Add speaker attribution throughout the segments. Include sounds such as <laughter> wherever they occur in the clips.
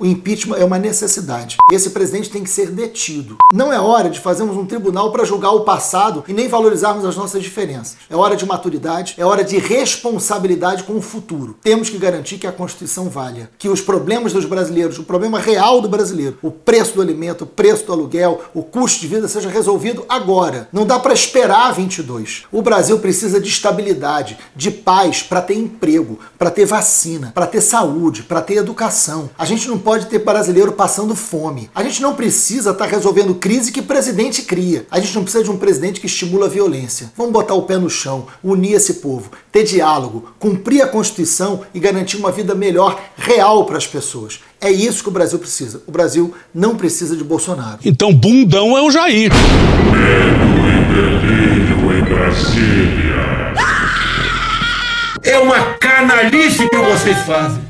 Speaker 1: O impeachment é uma necessidade. Esse presidente tem que ser detido. Não é hora de fazermos um tribunal para julgar o passado e nem valorizarmos as nossas diferenças. É hora de maturidade, é hora de responsabilidade com o futuro. Temos que garantir que a Constituição valha, que os problemas dos brasileiros, o problema real do brasileiro, o preço do alimento, o preço do aluguel, o custo de vida seja resolvido agora. Não dá para esperar 22. O Brasil precisa de estabilidade, de paz para ter emprego, para ter vacina, para ter saúde, para ter educação. A gente não pode pode ter brasileiro passando fome. A gente não precisa estar tá resolvendo crise que presidente cria. A gente não precisa de um presidente que estimula a violência. Vamos botar o pé no chão, unir esse povo, ter diálogo, cumprir a Constituição e garantir uma vida melhor, real para as pessoas. É isso que o Brasil precisa. O Brasil não precisa de Bolsonaro.
Speaker 2: Então, bundão é o Jair.
Speaker 3: Medo e delírio em Brasília.
Speaker 4: É uma canalice que vocês fazem.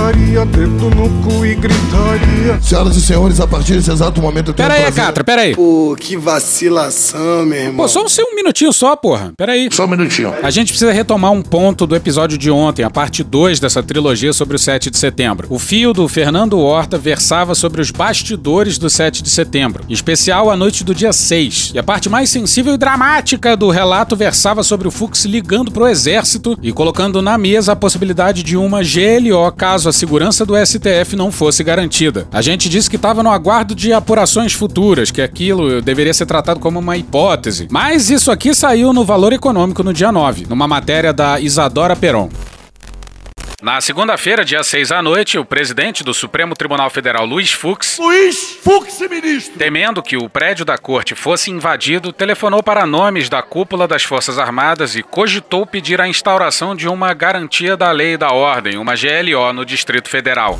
Speaker 5: gritaria, dedo no cu e gritaria.
Speaker 6: Senhoras e senhores, a partir desse exato momento eu tenho
Speaker 2: Pera aí,
Speaker 6: prazer...
Speaker 2: Catra, pera aí.
Speaker 7: Pô, que vacilação, meu irmão.
Speaker 2: Pô, só um, um minutinho só, porra. Pera aí.
Speaker 6: Só um minutinho.
Speaker 2: A gente precisa retomar um ponto do episódio de ontem, a parte 2 dessa trilogia sobre o 7 de setembro. O fio do Fernando Horta versava sobre os bastidores do 7 de setembro, em especial a noite do dia 6. E a parte mais sensível e dramática do relato versava sobre o Fux ligando pro exército e colocando na mesa a possibilidade de uma GLO caso a segurança do STF não fosse garantida. A gente disse que estava no aguardo de apurações futuras, que aquilo deveria ser tratado como uma hipótese. Mas isso aqui saiu no Valor Econômico no dia 9, numa matéria da Isadora Peron. Na segunda-feira, dia 6 à noite, o presidente do Supremo Tribunal Federal, Luiz Fux,
Speaker 5: Luiz Fux, ministro.
Speaker 2: temendo que o prédio da corte fosse invadido, telefonou para nomes da cúpula das Forças Armadas e cogitou pedir a instauração de uma garantia da lei e da ordem, uma GLO, no Distrito Federal.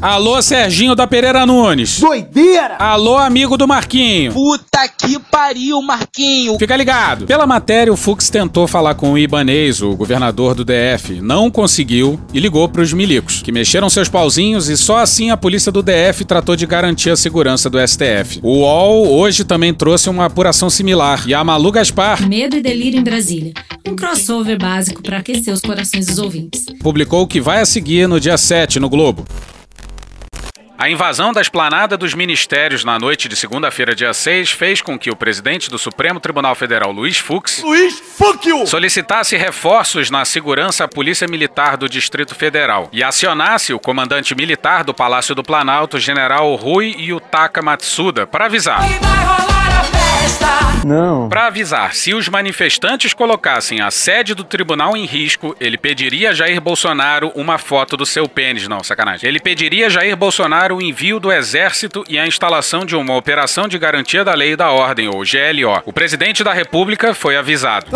Speaker 2: Alô, Serginho da Pereira Nunes.
Speaker 7: Doideira!
Speaker 2: Alô, amigo do Marquinho.
Speaker 8: Puta que pariu, Marquinho.
Speaker 2: Fica ligado. Pela matéria, o Fux tentou falar com o Ibanês, o governador do DF. Não conseguiu e ligou para os milicos, que mexeram seus pauzinhos e só assim a polícia do DF tratou de garantir a segurança do STF. O UOL hoje também trouxe uma apuração similar. E a Malu Gaspar
Speaker 9: Medo e Delírio em Brasília. Um crossover básico para aquecer os corações dos ouvintes.
Speaker 2: publicou o que vai a seguir no dia 7 no Globo. A invasão da esplanada dos ministérios na noite de segunda-feira, dia 6, fez com que o presidente do Supremo Tribunal Federal, Luiz Fux,
Speaker 5: Luiz Fuck you.
Speaker 2: solicitasse reforços na segurança à Polícia Militar do Distrito Federal e acionasse o comandante militar do Palácio do Planalto, general Rui Yutaka Matsuda, para avisar.
Speaker 7: Não.
Speaker 2: Para avisar, se os manifestantes colocassem a sede do tribunal em risco, ele pediria a Jair Bolsonaro uma foto do seu pênis. Não, sacanagem. Ele pediria a Jair Bolsonaro o envio do exército e a instalação de uma operação de garantia da lei e da ordem, ou GLO. O presidente da República foi avisado.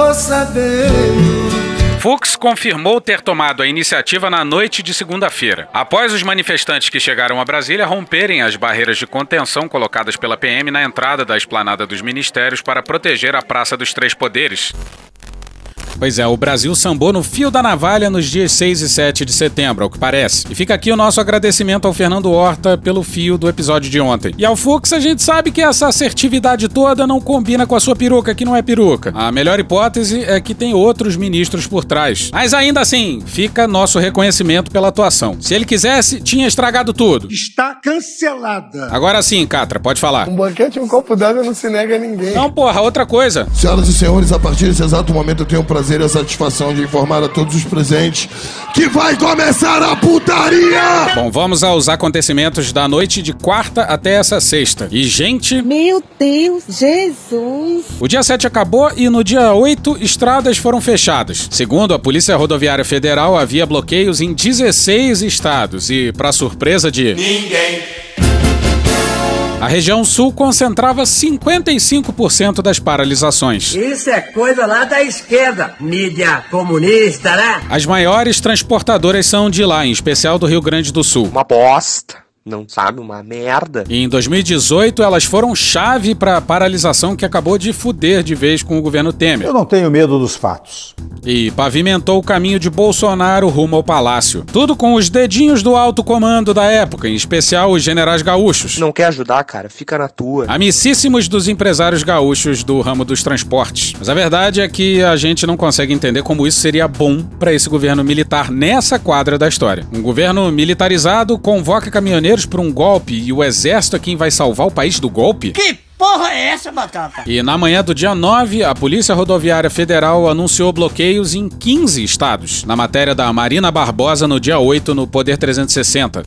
Speaker 2: Fux confirmou ter tomado a iniciativa na noite de segunda-feira, após os manifestantes que chegaram a Brasília romperem as barreiras de contenção colocadas pela PM na entrada da esplanada dos ministérios para proteger a Praça dos Três Poderes. Pois é, o Brasil sambou no fio da navalha nos dias 6 e 7 de setembro, ao que parece. E fica aqui o nosso agradecimento ao Fernando Horta pelo fio do episódio de ontem. E ao Fux, a gente sabe que essa assertividade toda não combina com a sua peruca, que não é peruca. A melhor hipótese é que tem outros ministros por trás. Mas ainda assim, fica nosso reconhecimento pela atuação. Se ele quisesse, tinha estragado tudo.
Speaker 5: Está cancelada.
Speaker 2: Agora sim, Catra, pode falar.
Speaker 7: Um banquete e um copo d'água não se nega a ninguém.
Speaker 2: Não, porra, outra coisa.
Speaker 6: Senhoras e senhores, a partir desse exato momento eu tenho o prazer e a satisfação de informar a todos os presentes que vai começar a putaria!
Speaker 2: Bom, vamos aos acontecimentos da noite de quarta até essa sexta. E, gente,
Speaker 10: Meu Deus, Jesus.
Speaker 2: O dia 7 acabou e no dia 8 estradas foram fechadas. Segundo a Polícia Rodoviária Federal, havia bloqueios em 16 estados e, para surpresa de
Speaker 4: Ninguém.
Speaker 2: A região sul concentrava 55% das paralisações.
Speaker 11: Isso é coisa lá da esquerda, mídia comunista, né?
Speaker 2: As maiores transportadoras são de lá, em especial do Rio Grande do Sul.
Speaker 12: Uma bosta não sabe, uma merda.
Speaker 2: E em 2018, elas foram chave para a paralisação que acabou de fuder de vez com o governo Temer.
Speaker 13: Eu não tenho medo dos fatos.
Speaker 2: E pavimentou o caminho de Bolsonaro rumo ao palácio. Tudo com os dedinhos do alto comando da época, em especial os generais gaúchos.
Speaker 12: Não quer ajudar, cara? Fica na tua.
Speaker 2: Amicíssimos dos empresários gaúchos do ramo dos transportes. Mas a verdade é que a gente não consegue entender como isso seria bom para esse governo militar nessa quadra da história. Um governo militarizado convoca caminhoneiros por um golpe e o exército é quem vai salvar o país do golpe?
Speaker 11: Que porra é essa, Batata?
Speaker 2: E na manhã do dia 9, a Polícia Rodoviária Federal anunciou bloqueios em 15 estados. Na matéria da Marina Barbosa, no dia 8, no Poder 360.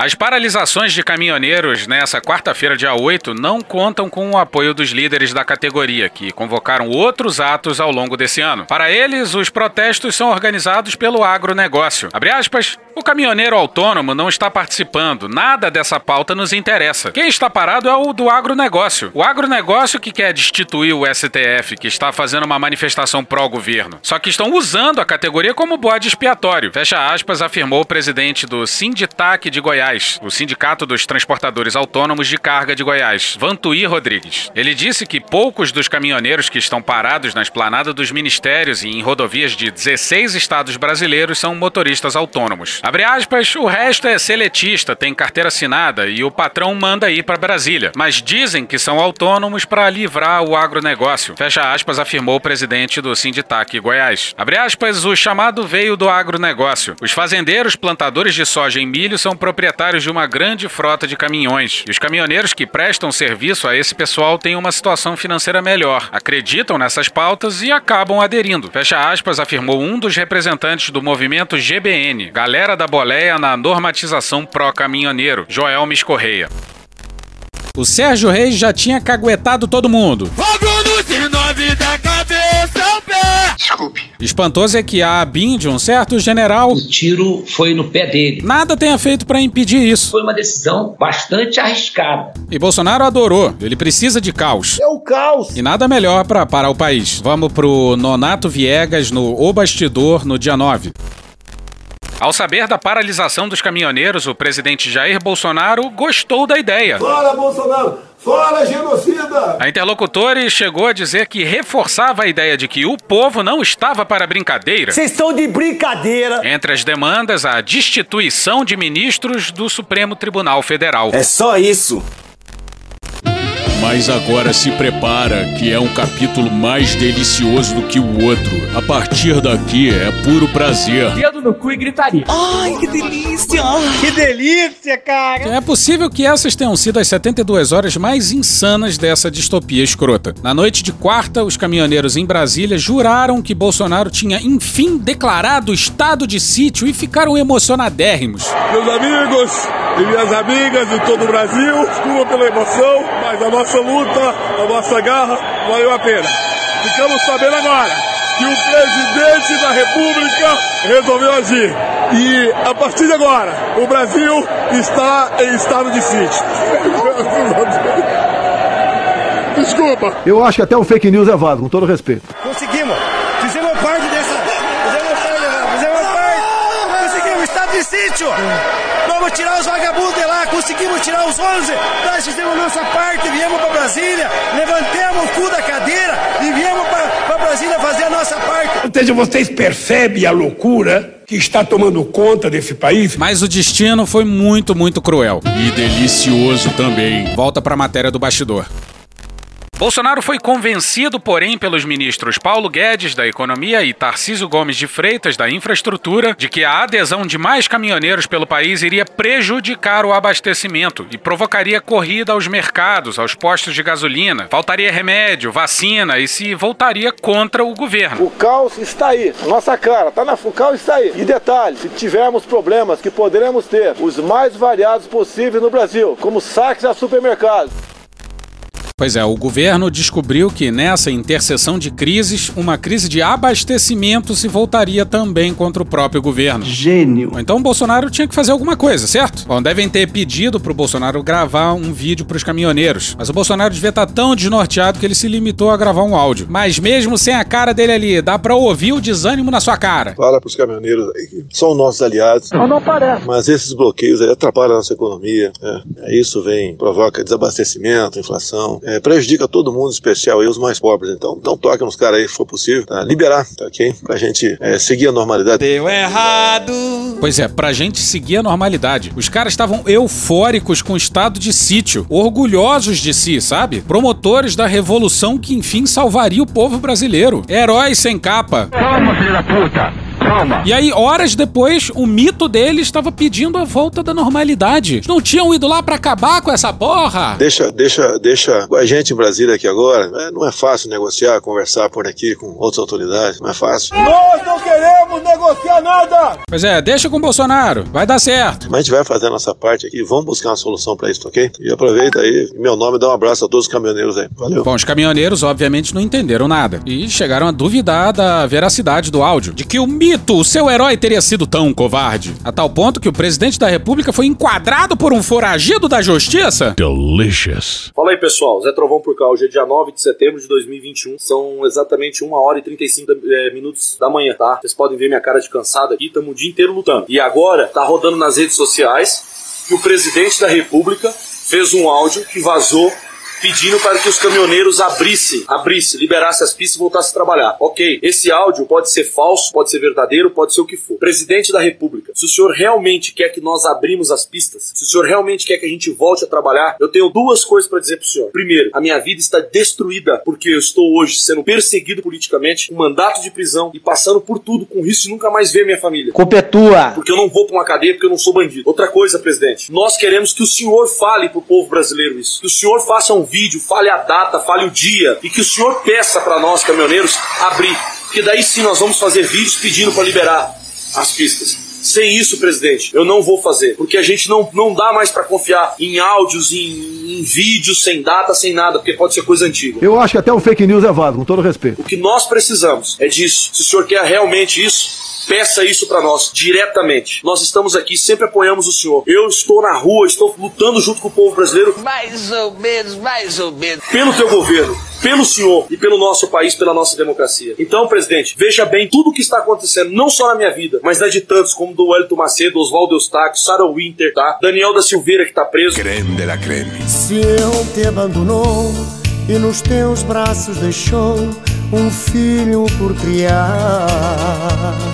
Speaker 2: As paralisações de caminhoneiros nessa quarta-feira, dia 8, não contam com o apoio dos líderes da categoria, que convocaram outros atos ao longo desse ano. Para eles, os protestos são organizados pelo agronegócio. Abre aspas, o caminhoneiro autônomo não está participando, nada dessa pauta nos interessa. Quem está parado é o do agronegócio. O agronegócio que quer destituir o STF, que está fazendo uma manifestação pró-governo. Só que estão usando a categoria como bode expiatório. Fecha aspas, afirmou o presidente do Sinditac de Goiás. O Sindicato dos Transportadores Autônomos de Carga de Goiás, Vantuí Rodrigues. Ele disse que poucos dos caminhoneiros que estão parados na esplanada dos ministérios e em rodovias de 16 estados brasileiros são motoristas autônomos. Abre aspas, o resto é seletista, tem carteira assinada e o patrão manda ir para Brasília. Mas dizem que são autônomos para livrar o agronegócio. Fecha aspas, afirmou o presidente do Sinditac Goiás. Abre aspas, o chamado veio do agronegócio. Os fazendeiros plantadores de soja e milho são proprietários de uma grande frota de caminhões. E os caminhoneiros que prestam serviço a esse pessoal têm uma situação financeira melhor, acreditam nessas pautas e acabam aderindo. Fecha aspas, afirmou um dos representantes do movimento GBN, Galera da Boleia na normatização pró-caminhoneiro, Joel Miscorreia. O Sérgio Reis já tinha caguetado todo mundo.
Speaker 14: Fogo no
Speaker 2: Desculpe. Espantoso é que a ABIN de um certo general.
Speaker 15: O tiro foi no pé dele.
Speaker 2: Nada tenha feito para impedir isso.
Speaker 15: Foi uma decisão bastante arriscada.
Speaker 2: E Bolsonaro adorou. Ele precisa de caos.
Speaker 7: É o caos.
Speaker 2: E nada melhor para parar o país. Vamos pro Nonato Viegas no O Bastidor no dia 9. Ao saber da paralisação dos caminhoneiros, o presidente Jair Bolsonaro gostou da ideia.
Speaker 16: Fora Bolsonaro! Fora genocida!
Speaker 2: A interlocutores chegou a dizer que reforçava a ideia de que o povo não estava para brincadeira.
Speaker 11: Vocês estão de brincadeira!
Speaker 2: Entre as demandas, a destituição de ministros do Supremo Tribunal Federal.
Speaker 11: É só isso!
Speaker 17: Mas agora se prepara, que é um capítulo mais delicioso do que o outro. A partir daqui é puro prazer.
Speaker 8: Dedo no cu e gritaria.
Speaker 11: Ai, que delícia!
Speaker 7: Que delícia, cara!
Speaker 2: É possível que essas tenham sido as 72 horas mais insanas dessa distopia escrota. Na noite de quarta, os caminhoneiros em Brasília juraram que Bolsonaro tinha enfim declarado estado de sítio e ficaram emocionadérrimos.
Speaker 16: Meus amigos e minhas amigas de todo o Brasil, desculpa pela emoção, mas a nossa luta, a nossa garra valeu a pena. Ficamos sabendo agora que o presidente da República resolveu agir. E a partir de agora, o Brasil está em estado de sítio. Desculpa.
Speaker 7: Eu acho que até o fake news é válido, com todo respeito.
Speaker 11: Conseguimos! Fizemos parte dessa. Fizemos parte. Fizemos parte. Conseguimos! Estado de sítio! Vamos tirar os vagabundos de lá, conseguimos tirar os 11. Nós fizemos nossa parte, viemos para Brasília, levantemos o cu da cadeira e viemos para Brasília fazer a nossa parte.
Speaker 18: Ou seja, vocês percebem a loucura que está tomando conta desse país?
Speaker 2: Mas o destino foi muito, muito cruel.
Speaker 17: E delicioso também.
Speaker 2: Volta para a matéria do bastidor. Bolsonaro foi convencido, porém, pelos ministros Paulo Guedes, da Economia, e Tarcísio Gomes de Freitas, da Infraestrutura, de que a adesão de mais caminhoneiros pelo país iria prejudicar o abastecimento e provocaria corrida aos mercados, aos postos de gasolina, faltaria remédio, vacina e se voltaria contra o governo.
Speaker 16: O caos está aí, nossa cara, tá na, o caos está aí. E detalhe, se tivermos problemas que poderemos ter, os mais variados possíveis no Brasil, como saques a supermercados,
Speaker 2: Pois é, o governo descobriu que nessa interseção de crises, uma crise de abastecimento se voltaria também contra o próprio governo.
Speaker 7: Gênio.
Speaker 2: Então o Bolsonaro tinha que fazer alguma coisa, certo? Bom, devem ter pedido pro Bolsonaro gravar um vídeo pros caminhoneiros. Mas o Bolsonaro devia estar tão desnorteado que ele se limitou a gravar um áudio. Mas mesmo sem a cara dele ali, dá pra ouvir o desânimo na sua cara.
Speaker 19: Fala pros caminhoneiros aí que são nossos aliados.
Speaker 7: Mas não parece.
Speaker 19: Mas esses bloqueios aí atrapalham a nossa economia. É, isso vem, provoca desabastecimento, inflação. É, prejudica todo mundo, em especial aí os mais pobres. Então, então toque nos caras aí, se for possível. Tá? Liberar, tá ok? Pra gente é, seguir a normalidade.
Speaker 8: Deu errado.
Speaker 2: Pois é, pra gente seguir a normalidade. Os caras estavam eufóricos com o estado de sítio, orgulhosos de si, sabe? Promotores da revolução que enfim salvaria o povo brasileiro. Heróis sem capa.
Speaker 7: Calma, filho da puta. Calma.
Speaker 2: E aí, horas depois, o mito dele estava pedindo a volta da normalidade. Não tinham ido lá pra acabar com essa porra?
Speaker 19: Deixa, deixa, deixa a gente em Brasília aqui agora. É, não é fácil negociar, conversar por aqui com outras autoridades. Não é fácil.
Speaker 11: Nós não queremos negociar nada!
Speaker 2: Pois é, deixa com o Bolsonaro. Vai dar certo.
Speaker 19: Mas a gente vai fazer a nossa parte aqui. Vamos buscar uma solução pra isso, ok? E aproveita aí, em meu nome, dá um abraço a todos os caminhoneiros aí. Valeu.
Speaker 2: Bom, os caminhoneiros obviamente não entenderam nada e chegaram a duvidar da veracidade do áudio, de que o mito, o seu herói, teria sido tão covarde, a tal ponto que o presidente da República foi enquadrado por um foragido da justiça.
Speaker 17: Delicious.
Speaker 20: Fala aí, pessoal. Zé Trovão por cá. Hoje é dia 9 de setembro de 2021. São exatamente 1 hora e 35 eh, minutos da manhã, tá? Vocês podem ver minha cara de cansado aqui. Estamos o dia inteiro lutando. E agora tá rodando nas redes sociais que o presidente da República fez um áudio que vazou pedindo para que os caminhoneiros abrissem, abrissem, liberassem as pistas e voltassem a trabalhar. Ok, esse áudio pode ser falso, pode ser verdadeiro, pode ser o que for. Presidente da República, se o senhor realmente quer que nós abrimos as pistas, se o senhor realmente quer que a gente volte a trabalhar, eu tenho duas coisas para dizer para o senhor. Primeiro, a minha vida está destruída porque eu estou hoje sendo perseguido politicamente, com mandato de prisão e passando por tudo com risco de nunca mais ver minha família.
Speaker 7: Culpa é tua.
Speaker 20: Porque eu não vou para uma cadeia porque eu não sou bandido. Outra coisa, presidente, nós queremos que o senhor fale pro povo brasileiro isso. Que o senhor faça um vídeo, fale a data, fale o dia e que o senhor peça para nós caminhoneiros abrir, porque daí sim nós vamos fazer vídeos pedindo para liberar as pistas. Sem isso, presidente, eu não vou fazer, porque a gente não, não dá mais para confiar em áudios, em, em vídeos, sem data, sem nada, porque pode ser coisa antiga.
Speaker 7: Eu acho que até o fake news é válido, com todo respeito.
Speaker 20: O que nós precisamos é disso. Se o senhor quer realmente isso, peça isso para nós diretamente. Nós estamos aqui, sempre apoiamos o senhor. Eu estou na rua, estou lutando junto com o povo brasileiro.
Speaker 8: Mais ou menos, mais ou menos.
Speaker 20: Pelo teu governo, pelo senhor e pelo nosso país, pela nossa democracia. Então, presidente, veja bem tudo o que está acontecendo, não só na minha vida, mas na de tantos, como do Wellington Macedo, Oswaldo Eustáquio, Sarah Winter, tá? Daniel da Silveira, que tá preso.
Speaker 17: Creme de la creme.
Speaker 21: Se ele te abandonou e nos teus braços deixou um filho por criar.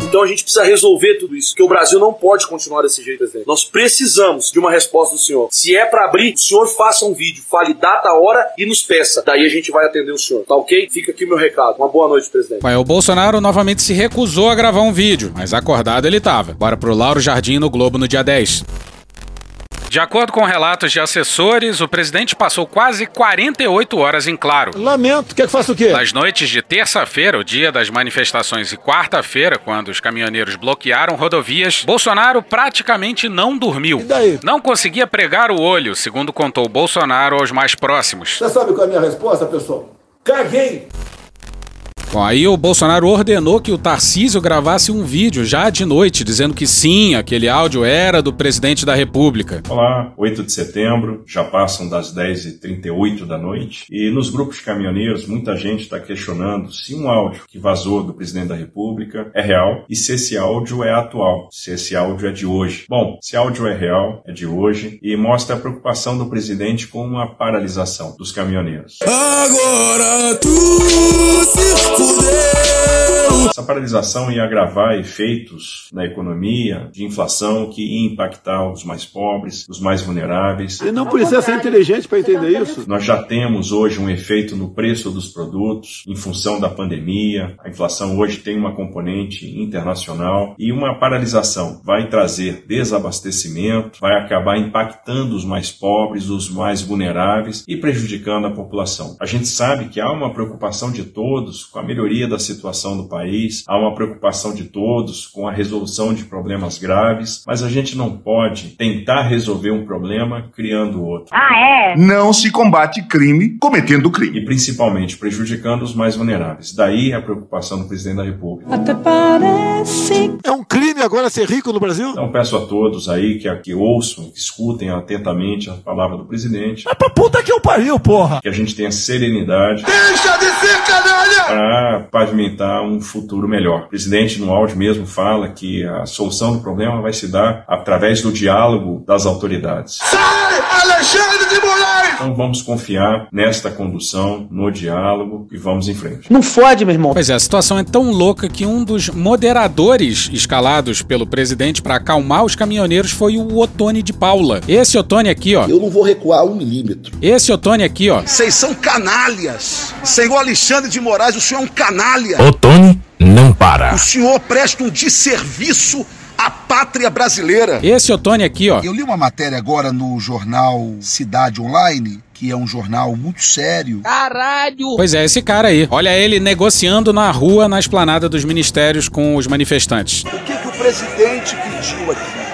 Speaker 20: Então a gente precisa resolver tudo isso, que o Brasil não pode continuar desse jeito, presidente. Nós precisamos de uma resposta do senhor. Se é para abrir, o senhor faça um vídeo, fale data, hora e nos peça. Daí a gente vai atender o senhor, tá ok? Fica aqui o meu recado. Uma boa noite, presidente.
Speaker 2: Mas o Bolsonaro novamente se recusou a gravar um vídeo, mas acordado ele tava. Bora pro Lauro Jardim no Globo no dia 10. De acordo com relatos de assessores, o presidente passou quase 48 horas em claro.
Speaker 7: Lamento, quer que faça o quê?
Speaker 2: Nas noites de terça-feira, o dia das manifestações, e quarta-feira, quando os caminhoneiros bloquearam rodovias, Bolsonaro praticamente não dormiu.
Speaker 7: E daí?
Speaker 2: Não conseguia pregar o olho, segundo contou Bolsonaro aos mais próximos.
Speaker 7: Você sabe qual é a minha resposta, pessoal? Caguei!
Speaker 2: Bom, aí o Bolsonaro ordenou que o Tarcísio gravasse um vídeo já de noite, dizendo que sim, aquele áudio era do presidente da República.
Speaker 22: Olá, 8 de setembro, já passam das 10h38 da noite, e nos grupos caminhoneiros muita gente está questionando se um áudio que vazou do presidente da República é real e se esse áudio é atual, se esse áudio é de hoje. Bom, se áudio é real, é de hoje, e mostra a preocupação do presidente com uma paralisação dos caminhoneiros.
Speaker 14: Agora tu se
Speaker 22: essa paralisação ia agravar efeitos na economia, de inflação, que ia impactar os mais pobres, os mais vulneráveis.
Speaker 7: E não precisa ser inteligente para entender isso.
Speaker 22: Nós já temos hoje um efeito no preço dos produtos, em função da pandemia. A inflação hoje tem uma componente internacional e uma paralisação vai trazer desabastecimento, vai acabar impactando os mais pobres, os mais vulneráveis e prejudicando a população. A gente sabe que há uma preocupação de todos com a a melhoria da situação do país, há uma preocupação de todos com a resolução de problemas graves, mas a gente não pode tentar resolver um problema criando outro.
Speaker 23: Ah, é?
Speaker 24: Não se combate crime cometendo crime.
Speaker 22: E principalmente prejudicando os mais vulneráveis. Daí a preocupação do presidente da República.
Speaker 23: Até parece.
Speaker 7: É um crime agora ser rico no Brasil?
Speaker 22: Então peço a todos aí que, que ouçam, que escutem atentamente a palavra do presidente.
Speaker 7: É pra puta que eu pariu, porra!
Speaker 22: Que a gente tenha serenidade.
Speaker 24: Deixa de ser canalha!
Speaker 22: Para pavimentar um futuro melhor. O presidente, no áudio mesmo, fala que a solução do problema vai se dar através do diálogo das autoridades.
Speaker 24: Sai, Alexandre de Moraes!
Speaker 22: Então vamos confiar nesta condução, no diálogo e vamos em frente.
Speaker 23: Não fode, meu irmão.
Speaker 2: Pois é, a situação é tão louca que um dos moderadores escalados pelo presidente para acalmar os caminhoneiros foi o Otone de Paula. Esse Otone aqui, ó.
Speaker 6: Eu não vou recuar um milímetro.
Speaker 2: Esse Otone aqui, ó.
Speaker 24: Vocês são canalhas. Senhor Alexandre de Moraes, o senhor é um canalha.
Speaker 25: Otone não para.
Speaker 24: O senhor presta um desserviço à pátria brasileira.
Speaker 2: Esse Otone aqui, ó.
Speaker 24: Eu li uma matéria agora no jornal Cidade Online, que é um jornal muito sério.
Speaker 23: Caralho!
Speaker 2: Pois é, esse cara aí. Olha ele negociando na rua, na esplanada dos ministérios com os manifestantes.
Speaker 24: O que, que o presidente pediu aqui?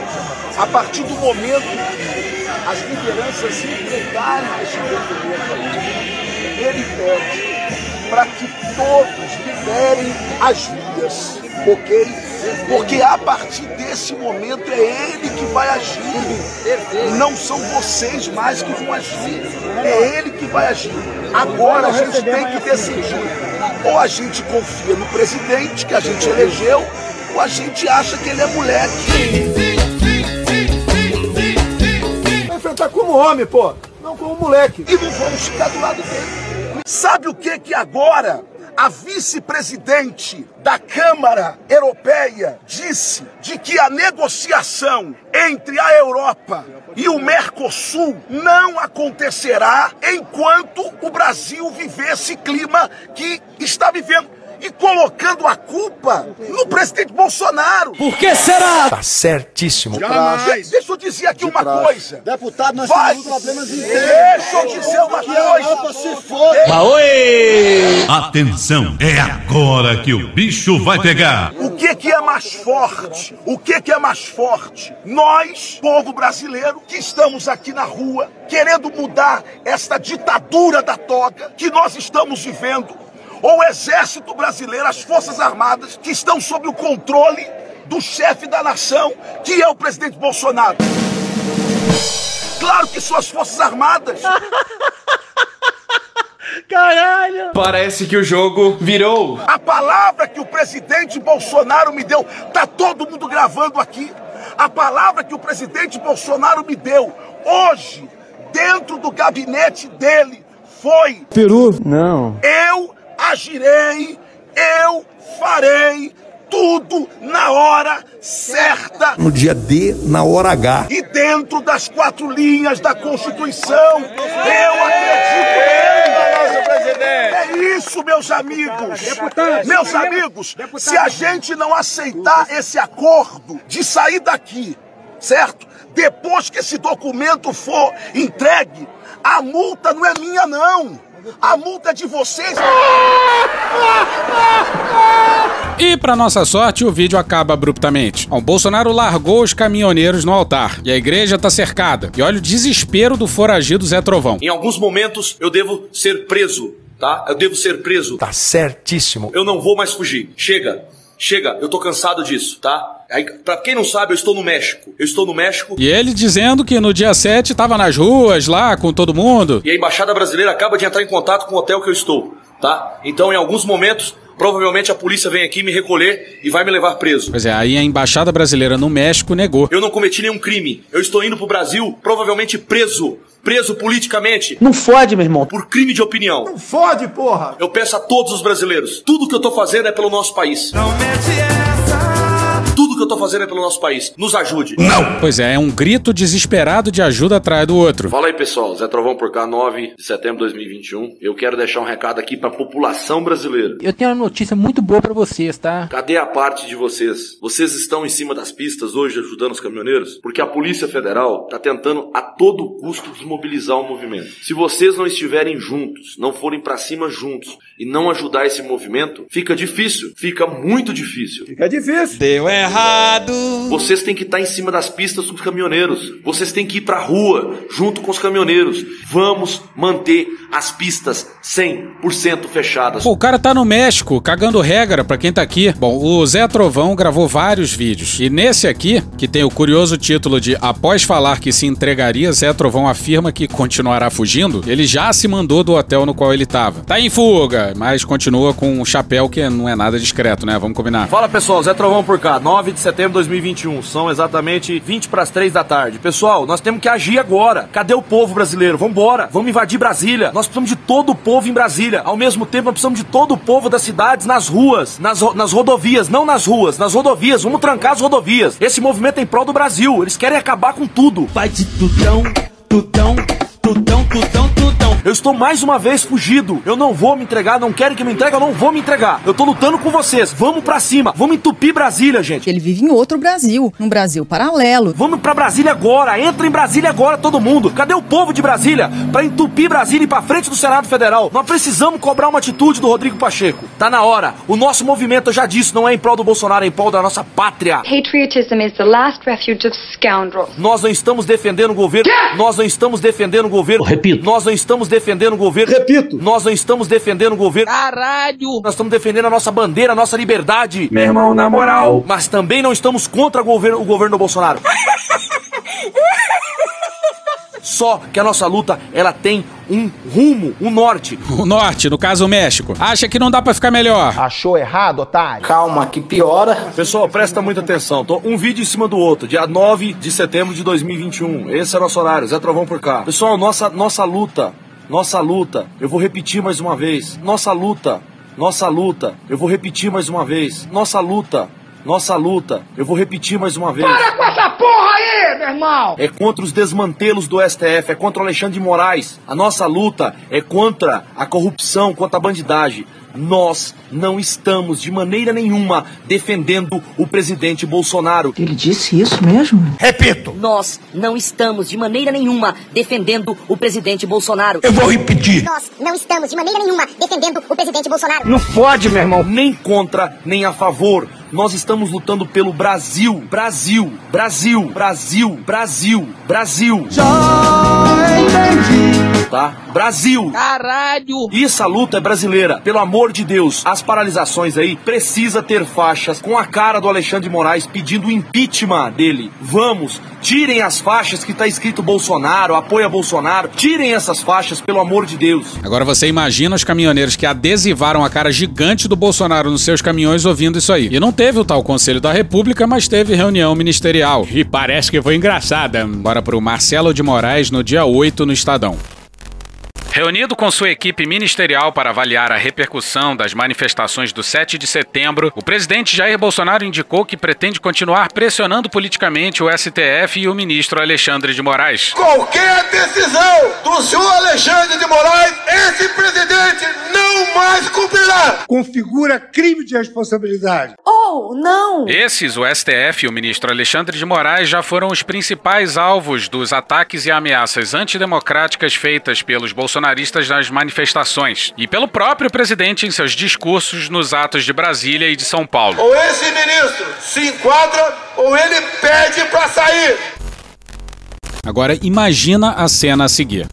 Speaker 24: A partir do momento que as lideranças entregarem esse documento aí, ele pede para que todos liberem as vias, ok? Porque a partir desse momento é ele que vai agir. Não são vocês mais que vão agir. É ele que vai agir. Agora a gente tem que decidir. Ou a gente confia no presidente que a gente elegeu, ou a gente acha que ele é moleque.
Speaker 7: Vai enfrentar como homem, pô. Não como moleque.
Speaker 24: E não vamos ficar do lado dele. Sabe o que que agora a vice-presidente da Câmara Europeia disse de que a negociação entre a Europa e o Mercosul não acontecerá enquanto o Brasil viver esse clima que está vivendo. E colocando a culpa no presidente Bolsonaro.
Speaker 7: Por que será?
Speaker 25: Tá certíssimo.
Speaker 24: Jamais. Deixa eu dizer aqui uma coisa.
Speaker 7: Deputado, nós
Speaker 24: Vai.
Speaker 7: temos problemas internos.
Speaker 24: Deixa eu dizer uma coisa.
Speaker 7: se foda.
Speaker 23: Maoi!
Speaker 26: Atenção, é agora que o bicho vai pegar.
Speaker 24: O que, que é mais forte? O que, que é mais forte? Nós, povo brasileiro, que estamos aqui na rua, querendo mudar esta ditadura da toga que nós estamos vivendo, ou o exército brasileiro, as forças armadas, que estão sob o controle do chefe da nação, que é o presidente Bolsonaro. Claro que são as forças armadas. <laughs>
Speaker 23: Caralho!
Speaker 8: Parece que o jogo virou.
Speaker 24: A palavra que o presidente Bolsonaro me deu, tá todo mundo gravando aqui. A palavra que o presidente Bolsonaro me deu hoje, dentro do gabinete dele, foi:
Speaker 7: Peru?
Speaker 23: Não.
Speaker 24: eu agirei, eu farei tudo na hora certa
Speaker 25: No dia D, na hora H.
Speaker 24: e dentro das quatro linhas da Constituição. Eu acredito nele. É isso, meus amigos. Meus amigos, se a gente não aceitar esse acordo de sair daqui, certo? Depois que esse documento for entregue, a multa não é minha, não. A multa é de vocês.
Speaker 2: E para nossa sorte, o vídeo acaba abruptamente. O Bolsonaro largou os caminhoneiros no altar e a igreja tá cercada. E olha o desespero do foragido Zé Trovão.
Speaker 20: Em alguns momentos eu devo ser preso, tá? Eu devo ser preso.
Speaker 25: Tá certíssimo.
Speaker 20: Eu não vou mais fugir. Chega. Chega, eu tô cansado disso, tá? Aí, pra quem não sabe, eu estou no México. Eu estou no México
Speaker 2: E ele dizendo que no dia 7 tava nas ruas lá com todo mundo.
Speaker 20: e a embaixada brasileira acaba de entrar em contato com o hotel que eu estou, tá? Então, em alguns momentos, provavelmente a polícia vem aqui me recolher e vai me levar preso.
Speaker 2: Pois é, aí a embaixada brasileira no México negou.
Speaker 20: Eu não cometi nenhum crime. Eu estou indo pro Brasil, provavelmente preso. Preso politicamente.
Speaker 23: Não fode, meu irmão.
Speaker 20: Por crime de opinião.
Speaker 7: Não fode, porra.
Speaker 20: Eu peço a todos os brasileiros: tudo que eu tô fazendo é pelo nosso país. Tudo que que eu tô fazendo é pelo nosso país. Nos ajude.
Speaker 2: Pois é, é um grito desesperado de ajuda atrás do outro.
Speaker 20: Fala aí, pessoal. Zé Trovão por cá, 9 de setembro de 2021. Eu quero deixar um recado aqui pra população brasileira.
Speaker 23: Eu tenho uma notícia muito boa pra vocês, tá?
Speaker 20: Cadê a parte de vocês? Vocês estão em cima das pistas hoje ajudando os caminhoneiros? Porque a Polícia Federal tá tentando a todo custo desmobilizar o movimento. Se vocês não estiverem juntos, não forem pra cima juntos e não ajudar esse movimento, fica difícil. Fica muito difícil.
Speaker 7: Fica difícil.
Speaker 14: Deu errado.
Speaker 20: Vocês têm que estar em cima das pistas com os caminhoneiros. Vocês têm que ir pra rua junto com os caminhoneiros. Vamos manter as pistas 100% fechadas.
Speaker 2: Pô, o cara tá no México, cagando regra pra quem tá aqui. Bom, o Zé Trovão gravou vários vídeos. E nesse aqui, que tem o curioso título de Após falar que se entregaria, Zé Trovão afirma que continuará fugindo. Ele já se mandou do hotel no qual ele tava. Tá em fuga, mas continua com um chapéu que não é nada discreto, né? Vamos combinar.
Speaker 20: Fala pessoal, Zé Trovão por cá, 9 de setembro de 2021. São exatamente 20 para as 3 da tarde. Pessoal, nós temos que agir agora. Cadê o povo brasileiro? Vambora, vamos invadir Brasília. Nós precisamos de todo o povo em Brasília. Ao mesmo tempo, nós precisamos de todo o povo das cidades nas ruas, nas, nas rodovias, não nas ruas, nas rodovias. Vamos trancar as rodovias. Esse movimento é em prol do Brasil. Eles querem acabar com tudo.
Speaker 14: Vai de tudão, tudão, tudão, tudão, tudão.
Speaker 20: Eu estou mais uma vez fugido. Eu não vou me entregar, não querem que me entregue, eu não vou me entregar. Eu tô lutando com vocês. Vamos pra cima. Vamos entupir Brasília, gente.
Speaker 27: Ele vive em outro Brasil, num Brasil paralelo.
Speaker 20: Vamos pra Brasília agora. Entra em Brasília agora, todo mundo. Cadê o povo de Brasília pra entupir Brasília e ir pra frente do Senado Federal? Nós precisamos cobrar uma atitude do Rodrigo Pacheco. Tá na hora. O nosso movimento, eu já disse, não é em prol do Bolsonaro, é em prol da nossa pátria.
Speaker 28: Patriotism is the last refuge of scoundrels.
Speaker 20: Nós não estamos defendendo o governo. Nós não estamos defendendo o governo.
Speaker 23: Repito.
Speaker 20: Nós não estamos defendendo o governo.
Speaker 7: Repito.
Speaker 20: Nós não estamos defendendo o governo.
Speaker 23: Caralho!
Speaker 20: Nós estamos defendendo a nossa bandeira, a nossa liberdade.
Speaker 7: Meu irmão, na moral.
Speaker 20: Mas também não estamos contra o governo, o governo do Bolsonaro. <laughs> Só que a nossa luta, ela tem um rumo, um norte.
Speaker 2: O norte, no caso o México, acha que não dá pra ficar melhor.
Speaker 7: Achou errado, otário?
Speaker 29: Calma, que piora.
Speaker 20: Pessoal, presta muita atenção. Tô um vídeo em cima do outro, dia 9 de setembro de 2021. Esse é o nosso horário, Zé Trovão por cá. Pessoal, nossa, nossa luta, nossa luta, eu vou repetir mais uma vez. Nossa luta, nossa luta, eu vou repetir mais uma vez. Nossa luta, nossa luta, eu vou repetir mais uma vez.
Speaker 29: Para com essa porra aí, meu irmão!
Speaker 20: É contra os desmantelos do STF, é contra o Alexandre de Moraes. A nossa luta é contra a corrupção, contra a bandidagem. Nós não estamos de maneira nenhuma defendendo o presidente Bolsonaro.
Speaker 27: Ele disse isso mesmo?
Speaker 7: Repito.
Speaker 30: Nós não estamos de maneira nenhuma defendendo o presidente Bolsonaro.
Speaker 7: Eu vou repetir.
Speaker 31: Nós não estamos de maneira nenhuma defendendo o presidente Bolsonaro.
Speaker 7: Não fode, meu irmão.
Speaker 20: Nem contra, nem a favor. Nós estamos lutando pelo Brasil. Brasil, Brasil, Brasil, Brasil, Brasil.
Speaker 14: Já entendi.
Speaker 20: Tá? Brasil.
Speaker 23: Caralho!
Speaker 20: E essa luta é brasileira. Pelo amor de Deus, as paralisações aí precisa ter faixas com a cara do Alexandre de Moraes pedindo o impeachment dele. Vamos, tirem as faixas que tá escrito Bolsonaro, apoia Bolsonaro. Tirem essas faixas, pelo amor de Deus.
Speaker 2: Agora você imagina os caminhoneiros que adesivaram a cara gigante do Bolsonaro nos seus caminhões ouvindo isso aí. E não teve o tal Conselho da República, mas teve reunião ministerial. E parece que foi engraçada. Bora pro Marcelo de Moraes no dia 8 no Estadão. Reunido com sua equipe ministerial para avaliar a repercussão das manifestações do 7 de setembro, o presidente Jair Bolsonaro indicou que pretende continuar pressionando politicamente o STF e o ministro Alexandre de Moraes.
Speaker 6: Qualquer decisão do senhor Alexandre de Moraes, esse presidente não mais cumprirá.
Speaker 18: Configura crime de responsabilidade.
Speaker 27: Oh, não!
Speaker 2: Esses, o STF e o ministro Alexandre de Moraes, já foram os principais alvos dos ataques e ameaças antidemocráticas feitas pelos bolsonaristas nas manifestações e pelo próprio presidente em seus discursos nos atos de Brasília e de São Paulo.
Speaker 6: Ou esse ministro se enquadra ou ele pede para sair.
Speaker 2: Agora imagina a cena a seguir.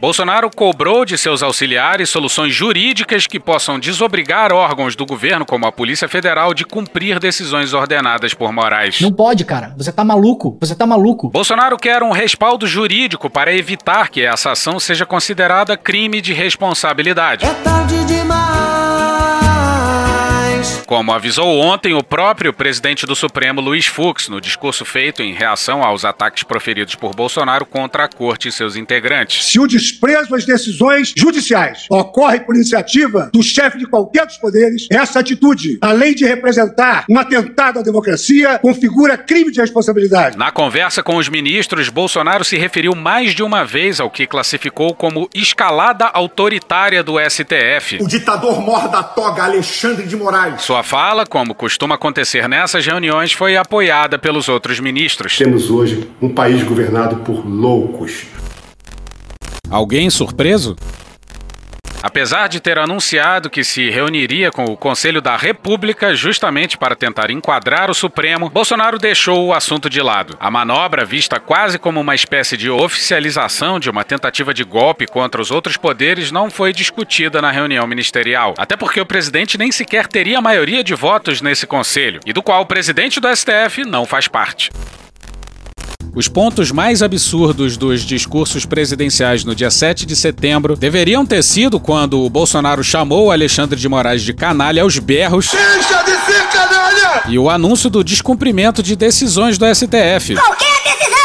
Speaker 2: Bolsonaro cobrou de seus auxiliares soluções jurídicas que possam desobrigar órgãos do governo, como a Polícia Federal, de cumprir decisões ordenadas por Moraes.
Speaker 23: Não pode, cara. Você tá maluco. Você tá maluco.
Speaker 2: Bolsonaro quer um respaldo jurídico para evitar que essa ação seja considerada crime de responsabilidade.
Speaker 14: É tarde demais.
Speaker 2: Como avisou ontem o próprio presidente do Supremo, Luiz Fux, no discurso feito em reação aos ataques proferidos por Bolsonaro contra a corte e seus integrantes.
Speaker 7: Se o desprezo às decisões judiciais ocorre por iniciativa do chefe de qualquer dos poderes, essa atitude, além de representar um atentado à democracia, configura crime de responsabilidade.
Speaker 2: Na conversa com os ministros, Bolsonaro se referiu mais de uma vez ao que classificou como escalada autoritária do STF.
Speaker 7: O ditador mor da toga Alexandre de Moraes.
Speaker 2: Sua fala, como costuma acontecer nessas reuniões, foi apoiada pelos outros ministros.
Speaker 7: Temos hoje um país governado por loucos.
Speaker 2: Alguém surpreso? Apesar de ter anunciado que se reuniria com o Conselho da República justamente para tentar enquadrar o Supremo, Bolsonaro deixou o assunto de lado. A manobra, vista quase como uma espécie de oficialização de uma tentativa de golpe contra os outros poderes, não foi discutida na reunião ministerial. Até porque o presidente nem sequer teria maioria de votos nesse conselho, e do qual o presidente do STF não faz parte. Os pontos mais absurdos dos discursos presidenciais no dia 7 de setembro deveriam ter sido quando o Bolsonaro chamou Alexandre de Moraes de canalha aos berros.
Speaker 14: Deixa de ser canalha!
Speaker 2: E o anúncio do descumprimento de decisões do STF.
Speaker 31: Qualquer decisão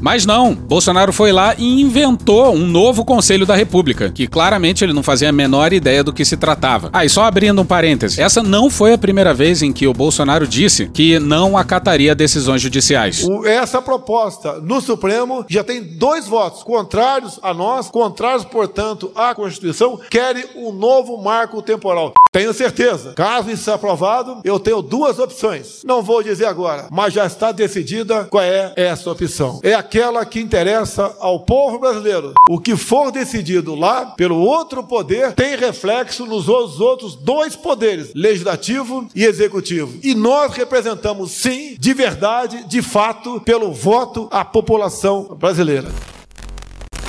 Speaker 2: Mas não, Bolsonaro foi lá e inventou um novo Conselho da República, que claramente ele não fazia a menor ideia do que se tratava. Ah, e só abrindo um parêntese, essa não foi a primeira vez em que o Bolsonaro disse que não acataria decisões judiciais.
Speaker 7: Essa proposta no Supremo já tem dois votos contrários a nós, contrários, portanto, à Constituição, querem um novo marco temporal. Tenho certeza, caso isso seja aprovado, eu tenho duas opções. Não vou dizer agora, mas já está decidida qual é essa opção. É aquela que interessa ao povo brasileiro. O que for decidido lá pelo outro poder tem reflexo nos os outros dois poderes, legislativo e executivo. E nós representamos, sim, de verdade, de fato, pelo voto a população brasileira.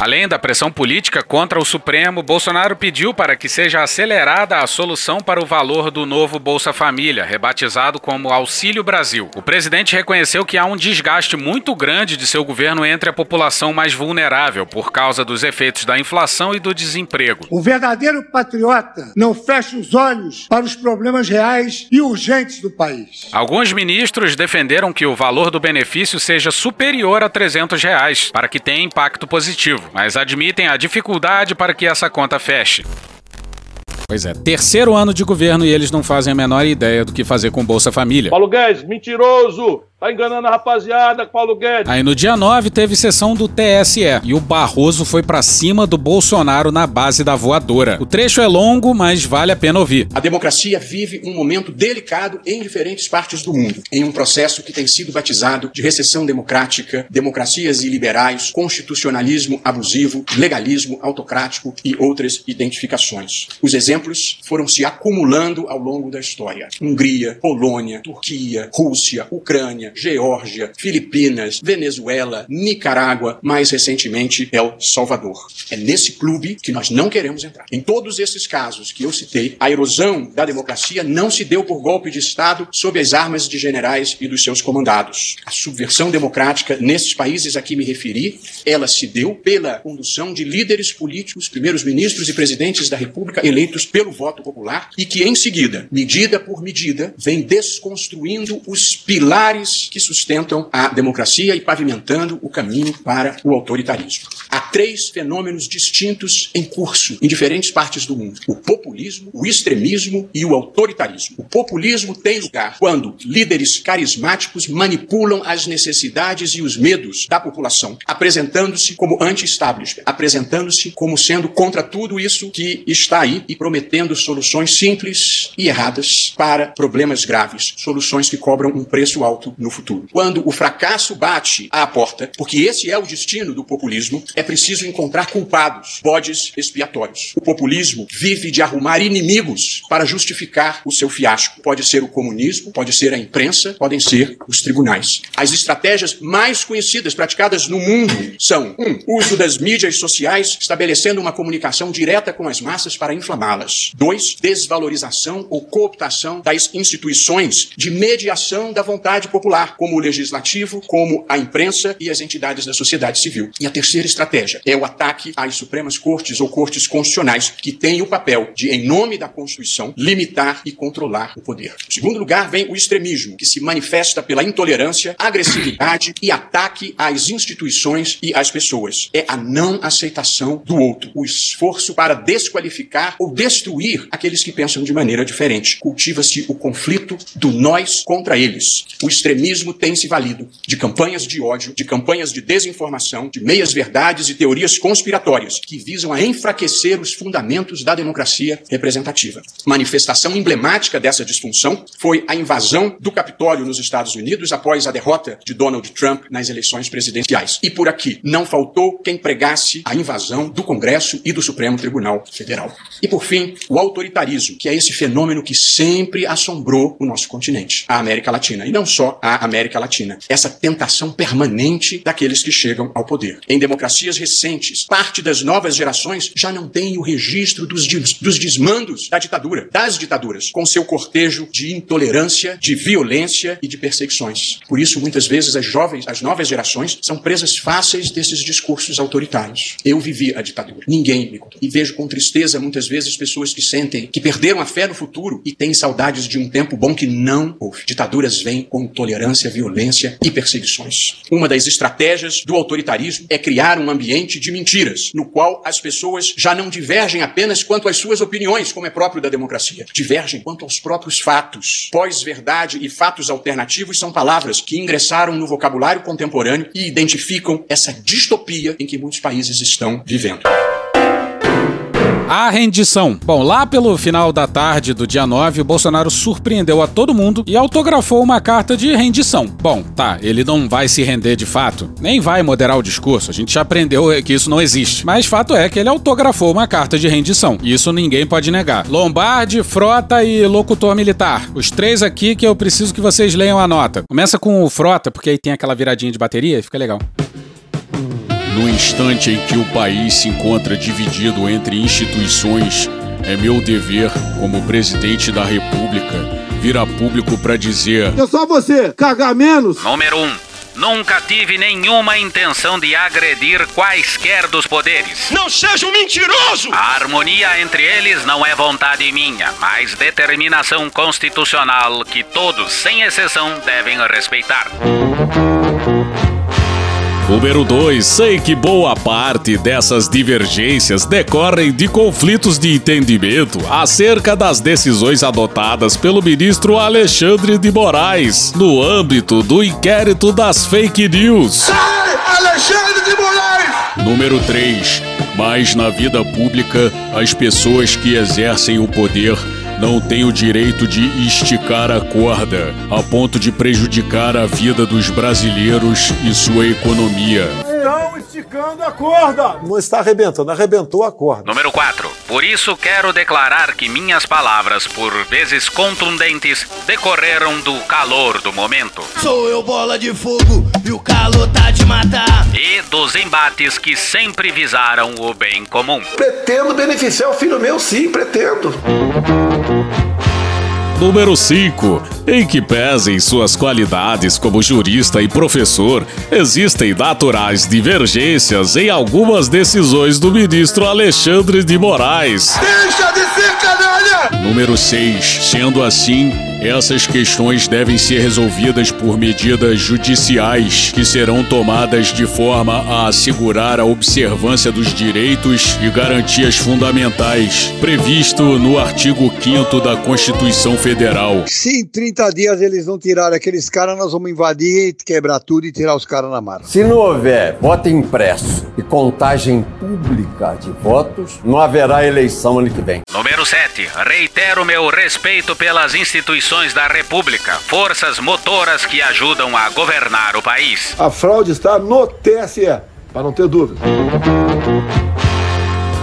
Speaker 2: Além da pressão política contra o Supremo, Bolsonaro pediu para que seja acelerada a solução para o valor do novo Bolsa Família, rebatizado como Auxílio Brasil. O presidente reconheceu que há um desgaste muito grande de seu governo entre a população mais vulnerável por causa dos efeitos da inflação e do desemprego.
Speaker 7: O verdadeiro patriota não fecha os olhos para os problemas reais e urgentes do país.
Speaker 2: Alguns ministros defenderam que o valor do benefício seja superior a 300 reais, para que tenha impacto positivo, mas admitem a dificuldade para que essa conta feche. Pois é, terceiro ano de governo e eles não fazem a menor ideia do que fazer com Bolsa Família.
Speaker 20: Paulo Guedes, mentiroso! Tá enganando a rapaziada, Paulo Guedes.
Speaker 2: Aí no dia 9 teve sessão do TSE e o Barroso foi pra cima do Bolsonaro na base da voadora. O trecho é longo, mas vale a pena ouvir.
Speaker 32: A democracia vive um momento delicado em diferentes partes do mundo, em um processo que tem sido batizado de recessão democrática, democracias iliberais, constitucionalismo abusivo, legalismo autocrático e outras identificações. Os exemplos foram se acumulando ao longo da história. Hungria, Polônia, Turquia, Rússia, Ucrânia, Geórgia, Filipinas, Venezuela, Nicarágua, mais recentemente El Salvador. É nesse clube que nós não queremos entrar. Em todos esses casos que eu citei, a erosão da democracia não se deu por golpe de Estado sob as armas de generais e dos seus comandados. A subversão democrática nesses países a que me referi, ela se deu pela condução de líderes políticos, primeiros ministros e presidentes da República eleitos pelo voto popular e que, em seguida, medida por medida, vem desconstruindo os pilares que sustentam a democracia e pavimentando o caminho para o autoritarismo. Há três fenômenos distintos em curso em diferentes partes do mundo: o populismo, o extremismo e o autoritarismo. O populismo tem lugar quando líderes carismáticos manipulam as necessidades e os medos da população, apresentando-se como anti-establishment, apresentando-se como sendo contra tudo isso que está aí e prometendo soluções simples e erradas para problemas graves, soluções que cobram um preço alto no futuro. Quando o fracasso bate à porta, porque esse é o destino do populismo, é preciso encontrar culpados, bodes expiatórios. O populismo vive de arrumar inimigos para justificar o seu fiasco. Pode ser o comunismo, pode ser a imprensa, podem ser os tribunais. As estratégias mais conhecidas praticadas no mundo são: um, uso das mídias sociais, estabelecendo uma comunicação direta com as massas para inflamá-las. Dois, desvalorização ou cooptação das instituições de mediação da vontade popular, como o legislativo, como a imprensa e as entidades da sociedade civil. E a terceira estratégia. É o ataque às Supremas Cortes ou Cortes Constitucionais, que têm o papel de, em nome da Constituição, limitar e controlar o poder. Em segundo lugar, vem o extremismo, que se manifesta pela intolerância, agressividade e ataque às instituições e às pessoas. É a não aceitação do outro, o esforço para desqualificar ou destruir aqueles que pensam de maneira diferente. Cultiva-se o conflito do nós contra eles. O extremismo tem se valido de campanhas de ódio, de campanhas de desinformação, de meias-verdades e teorias conspiratórias que visam a enfraquecer os fundamentos da democracia representativa. Manifestação emblemática dessa disfunção foi a invasão do Capitólio nos Estados Unidos após a derrota de Donald Trump nas eleições presidenciais. E por aqui, não faltou quem pregasse a invasão do Congresso e do Supremo Tribunal Federal. E por fim, o autoritarismo, que é esse fenômeno que sempre assombrou o nosso continente, a América Latina, e não só a América Latina. Essa tentação permanente daqueles que chegam ao poder. Em democracias recentes, parte das novas gerações já não tem o registro dos, dos desmandos da ditadura, das ditaduras, com seu cortejo de intolerância, de violência e de perseguições. Por isso, muitas vezes, as jovens, as novas gerações são presas fáceis desses discursos autoritários. Eu vivi a ditadura. Ninguém me contou. E vejo com tristeza, muitas vezes, pessoas que sentem que perderam a fé no futuro e têm saudades de um tempo bom que não houve. Ditaduras vêm com intolerância, violência e perseguições. Uma das estratégias do autoritarismo é criar um ambiente de mentiras, no qual as pessoas já não divergem apenas quanto às suas opiniões, como é próprio da democracia, divergem quanto aos próprios fatos. Pós-verdade e fatos alternativos são palavras que ingressaram no vocabulário contemporâneo e identificam essa distopia em que muitos países estão vivendo.
Speaker 2: A rendição. Bom, lá pelo final da tarde do dia 9, o Bolsonaro surpreendeu a todo mundo e autografou uma carta de rendição. Bom, tá, ele não vai se render de fato, nem vai moderar o discurso, a gente já aprendeu que isso não existe. Mas fato é que ele autografou uma carta de rendição. Isso ninguém pode negar. Lombardi, Frota e locutor militar. Os três aqui que eu preciso que vocês leiam a nota. Começa com o Frota, porque aí tem aquela viradinha de bateria e fica legal.
Speaker 17: No instante em que o país se encontra dividido entre instituições, é meu dever, como presidente da República, vir a público para dizer:
Speaker 7: É só você cagar menos.
Speaker 33: Número 1. Um. Nunca tive nenhuma intenção de agredir quaisquer dos poderes.
Speaker 14: Não seja um mentiroso!
Speaker 33: A harmonia entre eles não é vontade minha, mas determinação constitucional que todos, sem exceção, devem respeitar.
Speaker 17: Número 2. Sei que boa parte dessas divergências decorrem de conflitos de entendimento acerca das decisões adotadas pelo ministro Alexandre de Moraes no âmbito do inquérito das fake news.
Speaker 14: Sai, Alexandre de Moraes!
Speaker 17: Número 3. Mas na vida pública, as pessoas que exercem o poder não têm o direito de esticar a corda a ponto de prejudicar a vida dos brasileiros e sua economia.
Speaker 7: Estão esticando a corda! Não está arrebentando, arrebentou a corda.
Speaker 33: Número 4. Por isso quero declarar que minhas palavras, por vezes contundentes, decorreram do calor do momento.
Speaker 14: Sou eu bola de fogo e o calor tá de matar.
Speaker 33: E dos embates que sempre visaram o bem comum.
Speaker 24: Pretendo beneficiar o filho meu, sim, pretendo.
Speaker 17: Número 5. Em que pesem suas qualidades como jurista e professor, existem naturais divergências em algumas decisões do ministro Alexandre de Moraes.
Speaker 14: Deixa de ser canalha!
Speaker 17: Número 6. Sendo assim, essas questões devem ser resolvidas por medidas judiciais que serão tomadas de forma a assegurar a observância dos direitos e garantias fundamentais previsto no artigo 5 da Constituição Federal.
Speaker 34: Se em 30 dias eles não tirarem aqueles caras, nós vamos invadir, quebrar tudo e tirar os caras na mara.
Speaker 35: Se não houver voto impresso e contagem pública de votos, não haverá eleição ano que vem.
Speaker 33: Número 7. Reitero meu respeito pelas instituições da República, forças motoras que ajudam a governar o país.
Speaker 7: A fraude está no TSE, para não ter dúvida.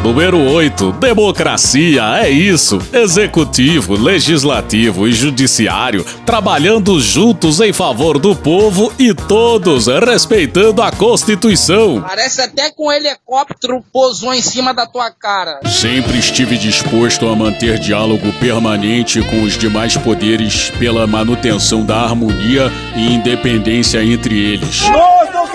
Speaker 17: Número 8. Democracia, é isso. Executivo, legislativo e judiciário trabalhando juntos em favor do povo e todos respeitando a Constituição.
Speaker 23: Parece até que um helicóptero pousou em cima da tua cara.
Speaker 17: Sempre estive disposto a manter diálogo permanente com os demais poderes pela manutenção da harmonia e independência entre eles.
Speaker 7: Nós não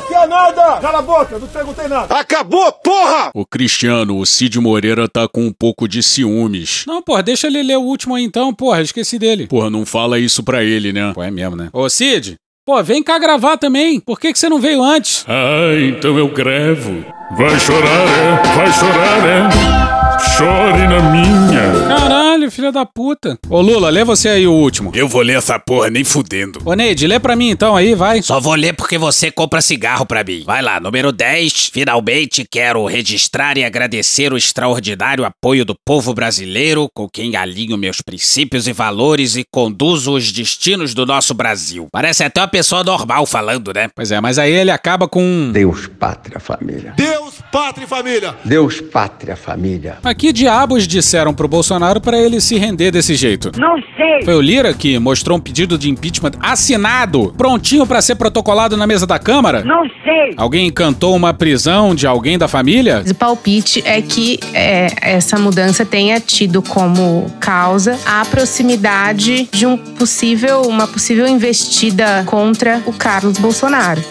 Speaker 7: queremos negociar nada! Cala a boca, não perguntei nada. Acabou, porra!
Speaker 17: O Cristiano, o Cid Moreira tá com um pouco de ciúmes.
Speaker 2: Não, porra, deixa ele ler o último aí então, porra, esqueci dele.
Speaker 17: Porra, não fala isso pra ele, né?
Speaker 2: Pô, é mesmo, né? Ô, Cid, pô, vem cá gravar também. Por que, que você não veio antes?
Speaker 17: Ah, então eu grevo. Vai chorar, é? Vai chorar, é? Chore na minha.
Speaker 2: Caralho, filha da puta. Ô, Lula, lê você aí o último.
Speaker 17: Eu vou ler essa porra nem fudendo.
Speaker 2: Ô, Neide, lê pra mim então aí, vai.
Speaker 36: Só vou ler porque você compra cigarro pra mim. Vai lá, número 10. Finalmente quero registrar e agradecer o extraordinário apoio do povo brasileiro, com quem alinho meus princípios e valores e conduzo os destinos do nosso Brasil. Parece até uma pessoa normal falando, né?
Speaker 2: Pois é, mas aí ele acaba com.
Speaker 35: Deus, pátria, família.
Speaker 7: Deus, pátria e família.
Speaker 35: Deus, pátria, família.
Speaker 2: Mas que diabos disseram pro Bolsonaro pra ele se render desse jeito?
Speaker 31: Não sei.
Speaker 2: Foi o Lira que mostrou um pedido de impeachment assinado, prontinho pra ser protocolado na mesa da Câmara?
Speaker 31: Não sei.
Speaker 2: Alguém encantou uma prisão de alguém da família?
Speaker 37: O palpite é que é, essa mudança tenha tido como causa a proximidade de um possível, uma possível investida contra o Carlos Bolsonaro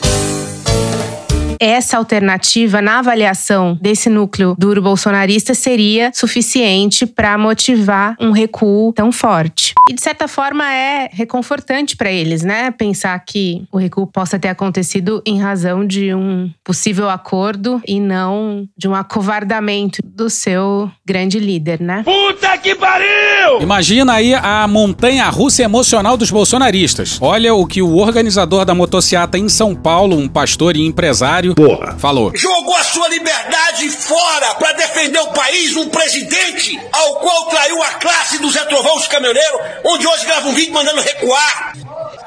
Speaker 37: essa alternativa na avaliação desse núcleo duro bolsonarista seria suficiente para motivar um recuo tão forte. E de certa forma é reconfortante para eles, né? Pensar que o recuo possa ter acontecido em razão de um possível acordo e não de um acovardamento do seu grande líder, né?
Speaker 14: Puta que pariu!
Speaker 2: Imagina aí a montanha russa emocional dos bolsonaristas. Olha o que o organizador da motociata em São Paulo, um pastor e empresário,
Speaker 17: Porra.
Speaker 2: falou.
Speaker 29: Jogou a sua liberdade fora para defender o país, um presidente ao qual traiu a classe dos Zé Trovão, os caminhoneiros, onde hoje grava um vídeo mandando recuar.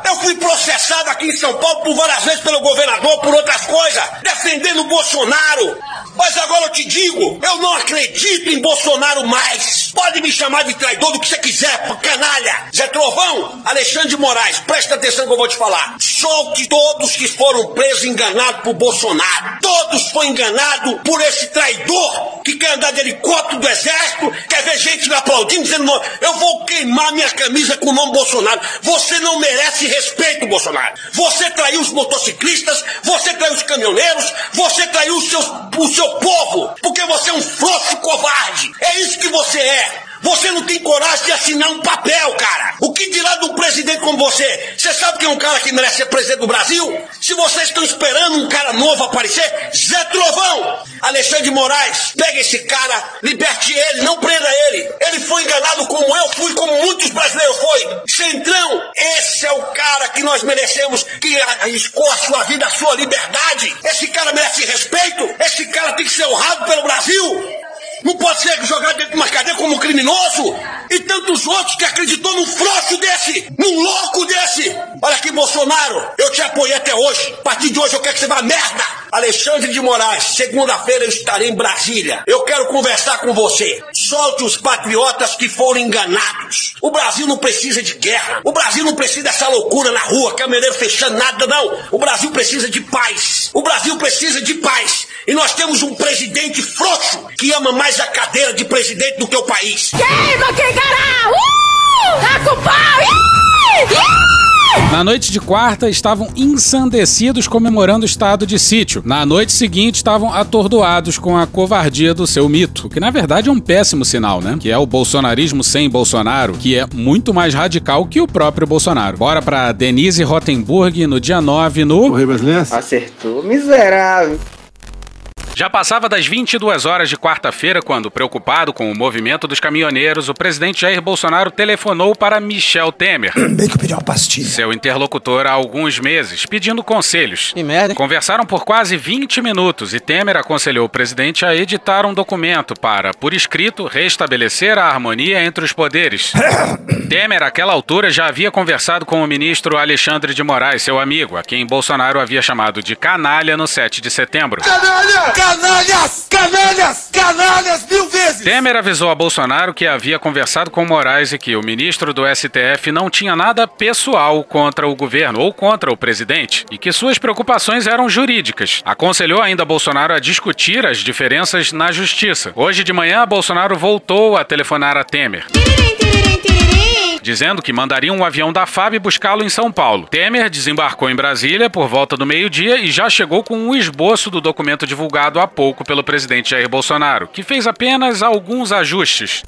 Speaker 29: Eu fui processado aqui em São Paulo por várias vezes pelo governador, por outras coisas, defendendo o Bolsonaro. Mas agora eu te digo, eu não acredito em Bolsonaro mais. Pode me chamar de traidor do que você quiser, canalha. Zé Trovão, Alexandre de Moraes, presta atenção que eu vou te falar. Solte todos que foram presos enganados por Bolsonaro. Todos foram enganados por esse traidor que quer andar de helicóptero do exército, quer ver gente me aplaudindo, dizendo, eu vou queimar minha camisa com o nome Bolsonaro. Você não merece respeito, Bolsonaro. Você traiu os motociclistas, você traiu os caminhoneiros, você traiu os seus, o seu povo, porque você é um frouxo covarde. É isso que você é. Você não tem coragem de assinar um papel, cara. O que dirá de um presidente como você? Você sabe que é um cara que merece ser presidente do Brasil? Se vocês estão esperando um cara novo aparecer, Zé Trovão, Alexandre de Moraes, pega esse cara, liberte ele, não prenda ele. Ele foi enganado como eu fui, como muitos brasileiros foi. Centrão, esse é o cara que nós merecemos, que arriscou a sua vida, a sua liberdade. Esse cara merece respeito. Esse cara tem que ser honrado pelo Brasil. Não pode ser jogado dentro de uma cadeia como um criminoso. E tantos outros que acreditou num frouxo desse, num louco desse. Olha aqui, Bolsonaro, eu te apoiei até hoje. A partir de hoje eu quero que você vá merda. Alexandre de Moraes, segunda-feira eu estarei em Brasília. Eu quero conversar com você. Solte os patriotas que foram enganados. O Brasil não precisa de guerra. O Brasil não precisa dessa loucura na rua, caminhoneiro fechando nada, não. O Brasil precisa de paz. O Brasil precisa de paz. E nós temos um presidente frouxo que ama mais a cadeira de presidente do que o país.
Speaker 31: Queima quem cará! Uh! Tá com pau! Ih! Ih!
Speaker 2: Na noite de quarta, estavam ensandecidos comemorando o estado de sítio. Na noite seguinte, estavam atordoados com a covardia do seu mito, o que na verdade é um péssimo sinal, né? Que é o bolsonarismo sem Bolsonaro, que é muito mais radical que o próprio Bolsonaro. Bora pra Denise Rottenburg no dia 9 no.
Speaker 38: Acertou, miserável.
Speaker 33: Já passava das 22 horas de quarta-feira quando, preocupado com o movimento dos caminhoneiros, o presidente Jair Bolsonaro telefonou para Michel Temer, <clears throat>
Speaker 39: Bem que eu pedi uma pastilha.
Speaker 33: seu interlocutor há alguns meses, pedindo conselhos.
Speaker 23: Que merda.
Speaker 33: Conversaram por quase 20 minutos e Temer aconselhou o presidente a editar um documento para, por escrito, restabelecer a harmonia entre os poderes. <clears throat> Temer, àquela altura, já havia conversado com o ministro Alexandre de Moraes, seu amigo, a quem Bolsonaro havia chamado de canalha no 7 de setembro.
Speaker 29: Canalha!
Speaker 7: Canalhas! Canalhas! Canalhas mil vezes!
Speaker 2: Temer avisou a Bolsonaro que havia conversado com Moraes e que o ministro do STF não tinha nada pessoal contra o governo ou contra o presidente e que suas preocupações eram jurídicas. Aconselhou ainda Bolsonaro a discutir as diferenças na justiça. Hoje de manhã, Bolsonaro voltou a telefonar a Temer dizendo que mandaria um avião da FAB buscá-lo em São Paulo. Temer desembarcou em Brasília por volta do meio-dia e já chegou com um esboço do documento divulgado há pouco pelo presidente Jair Bolsonaro, que fez apenas alguns ajustes.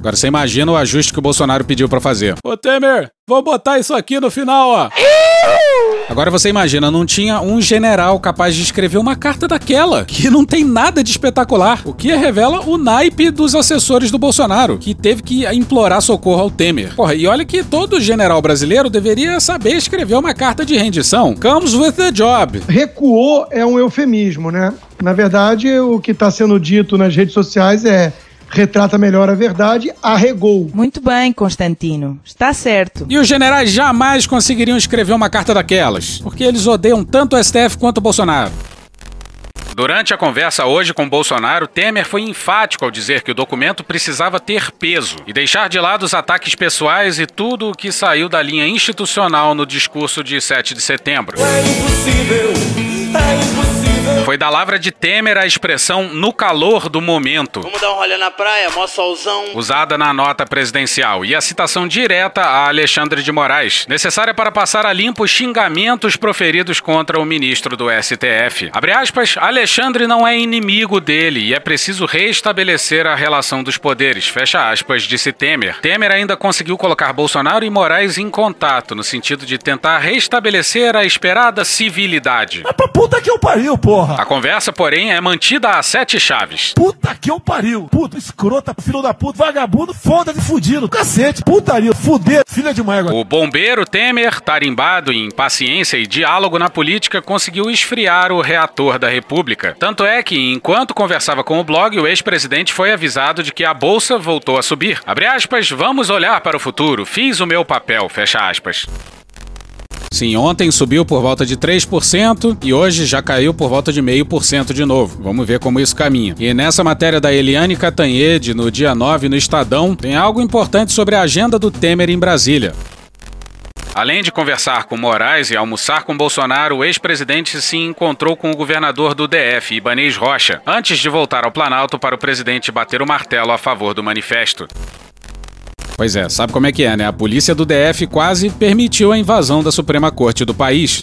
Speaker 40: Agora você imagina o ajuste que o Bolsonaro pediu para fazer. Ô Temer, vou botar isso aqui no final, ó. Agora você imagina, não tinha um general capaz de escrever uma carta daquela, que não tem nada de espetacular, o que revela o naipe dos assessores do Bolsonaro, que teve que implorar socorro ao Temer. Porra, e olha que todo general brasileiro deveria saber escrever uma carta de rendição. Comes with the job.
Speaker 36: Recuou é um eufemismo, né? Na verdade, o que está sendo dito nas redes sociais é retrata melhor a verdade, arregou.
Speaker 41: Muito bem, Constantino. Está certo.
Speaker 40: E os generais jamais conseguiriam escrever uma carta daquelas, porque eles odeiam tanto o STF quanto o Bolsonaro.
Speaker 2: Durante a conversa hoje com Bolsonaro, Temer foi enfático ao dizer que o documento precisava ter peso e deixar de lado os ataques pessoais e tudo o que saiu da linha institucional no discurso de 7 de setembro. É impossível, é impossível. Foi da lavra de Temer a expressão no calor do momento.
Speaker 42: Vamos dar um rolê na praia, mó solzão.
Speaker 2: Usada na nota presidencial. E a citação direta a Alexandre de Moraes, necessária para passar a limpo os xingamentos proferidos contra o ministro do STF. Abre aspas, Alexandre não é inimigo dele e é preciso restabelecer a relação dos poderes. Fecha aspas, disse Temer. Temer ainda conseguiu colocar Bolsonaro e Moraes em contato, no sentido de tentar restabelecer a esperada civilidade.
Speaker 7: É pra puta que eu pariu, porra!
Speaker 2: A conversa, porém, é mantida a sete chaves.
Speaker 7: Puta que eu pariu! Puta, escrota, filho da puta, vagabundo, foda de fudido, cacete, putaria, fuder, filha de mãe.
Speaker 2: O bombeiro Temer, tarimbado em paciência e diálogo na política, conseguiu esfriar o reator da República. Tanto é que, enquanto conversava com o blog, o ex-presidente foi avisado de que a bolsa voltou a subir. Abre aspas, vamos olhar para o futuro, fiz o meu papel, fecha aspas.
Speaker 40: Sim, ontem subiu por volta de 3% e hoje já caiu por volta de 0,5% de novo. Vamos ver como isso caminha. E nessa matéria da Eliane Catanhede, no dia 9 no Estadão, tem algo importante sobre a agenda do Temer em Brasília.
Speaker 2: Além de conversar com Moraes e almoçar com Bolsonaro, o ex-presidente se encontrou com o governador do DF, Ibanez Rocha, antes de voltar ao Planalto para o presidente bater o martelo a favor do manifesto.
Speaker 40: Pois é, sabe como é que é, né? A polícia do DF quase permitiu a invasão da Suprema Corte do país.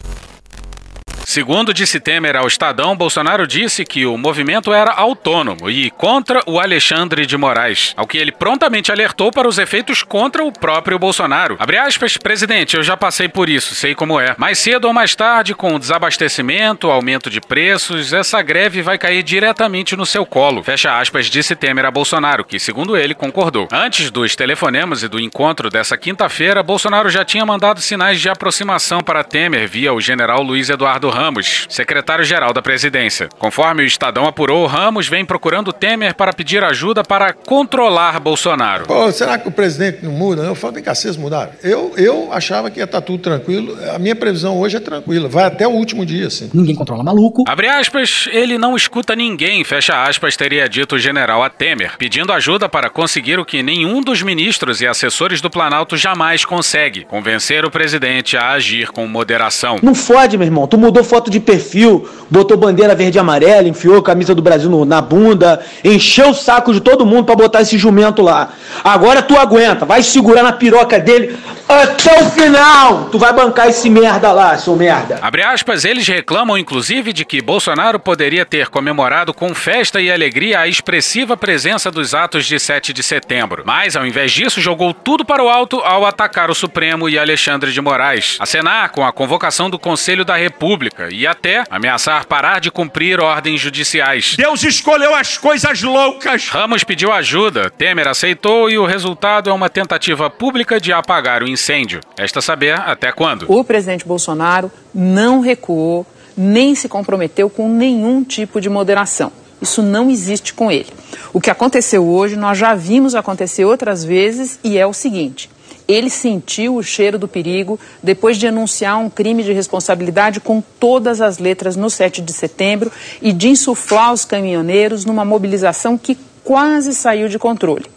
Speaker 2: Segundo disse Temer ao Estadão, Bolsonaro disse que o movimento era autônomo e contra o Alexandre de Moraes, ao que ele prontamente alertou para os efeitos contra o próprio Bolsonaro. Abre aspas, presidente, eu já passei por isso, sei como é. Mais cedo ou mais tarde, com o desabastecimento, aumento de preços, essa greve vai cair diretamente no seu colo. Fecha aspas, disse Temer a Bolsonaro, que, segundo ele, concordou. Antes dos telefonemas e do encontro dessa quinta-feira, Bolsonaro já tinha mandado sinais de aproximação para Temer via o general Luiz Eduardo Ramos Ramos, secretário-geral da presidência. Conforme o Estadão apurou, Ramos vem procurando Temer para pedir ajuda para controlar Bolsonaro.
Speaker 43: Pô, será que o presidente não muda? Eu falo, vem cá, vocês mudaram. Eu, eu achava que ia estar tudo tranquilo. A minha previsão hoje é tranquila. Vai até o último dia, assim.
Speaker 44: Ninguém controla maluco.
Speaker 2: Abre aspas, ele não escuta ninguém, fecha aspas, teria dito o general a Temer, pedindo ajuda para conseguir o que nenhum dos ministros e assessores do Planalto jamais consegue: convencer o presidente a agir com moderação.
Speaker 44: Não fode, meu irmão. Tu mudou foto de perfil, botou bandeira verde e amarela, enfiou a camisa do Brasil no, na bunda, encheu o saco de todo mundo para botar esse jumento lá. Agora tu aguenta, vai segurar na piroca dele até o final. Tu vai bancar esse merda lá, seu merda.
Speaker 2: Abre aspas, eles reclamam inclusive de que Bolsonaro poderia ter comemorado com festa e alegria a expressiva presença dos atos de 7 de setembro. Mas, ao invés disso, jogou tudo para o alto ao atacar o Supremo e Alexandre de Moraes, acenar com a convocação do Conselho da República e até ameaçar parar de cumprir ordens judiciais.
Speaker 7: Deus escolheu as coisas loucas.
Speaker 2: Ramos pediu ajuda, Temer aceitou e o resultado é uma tentativa pública de apagar o incêndio. Resta saber até quando.
Speaker 41: O presidente Bolsonaro não recuou nem se comprometeu com nenhum tipo de moderação. Isso não existe com ele. O que aconteceu hoje, nós já vimos acontecer outras vezes e é o seguinte: Ele sentiu o cheiro do perigo depois de anunciar um crime de responsabilidade com todas as letras no 7 de setembro e de insuflar os caminhoneiros numa mobilização que quase saiu de controle.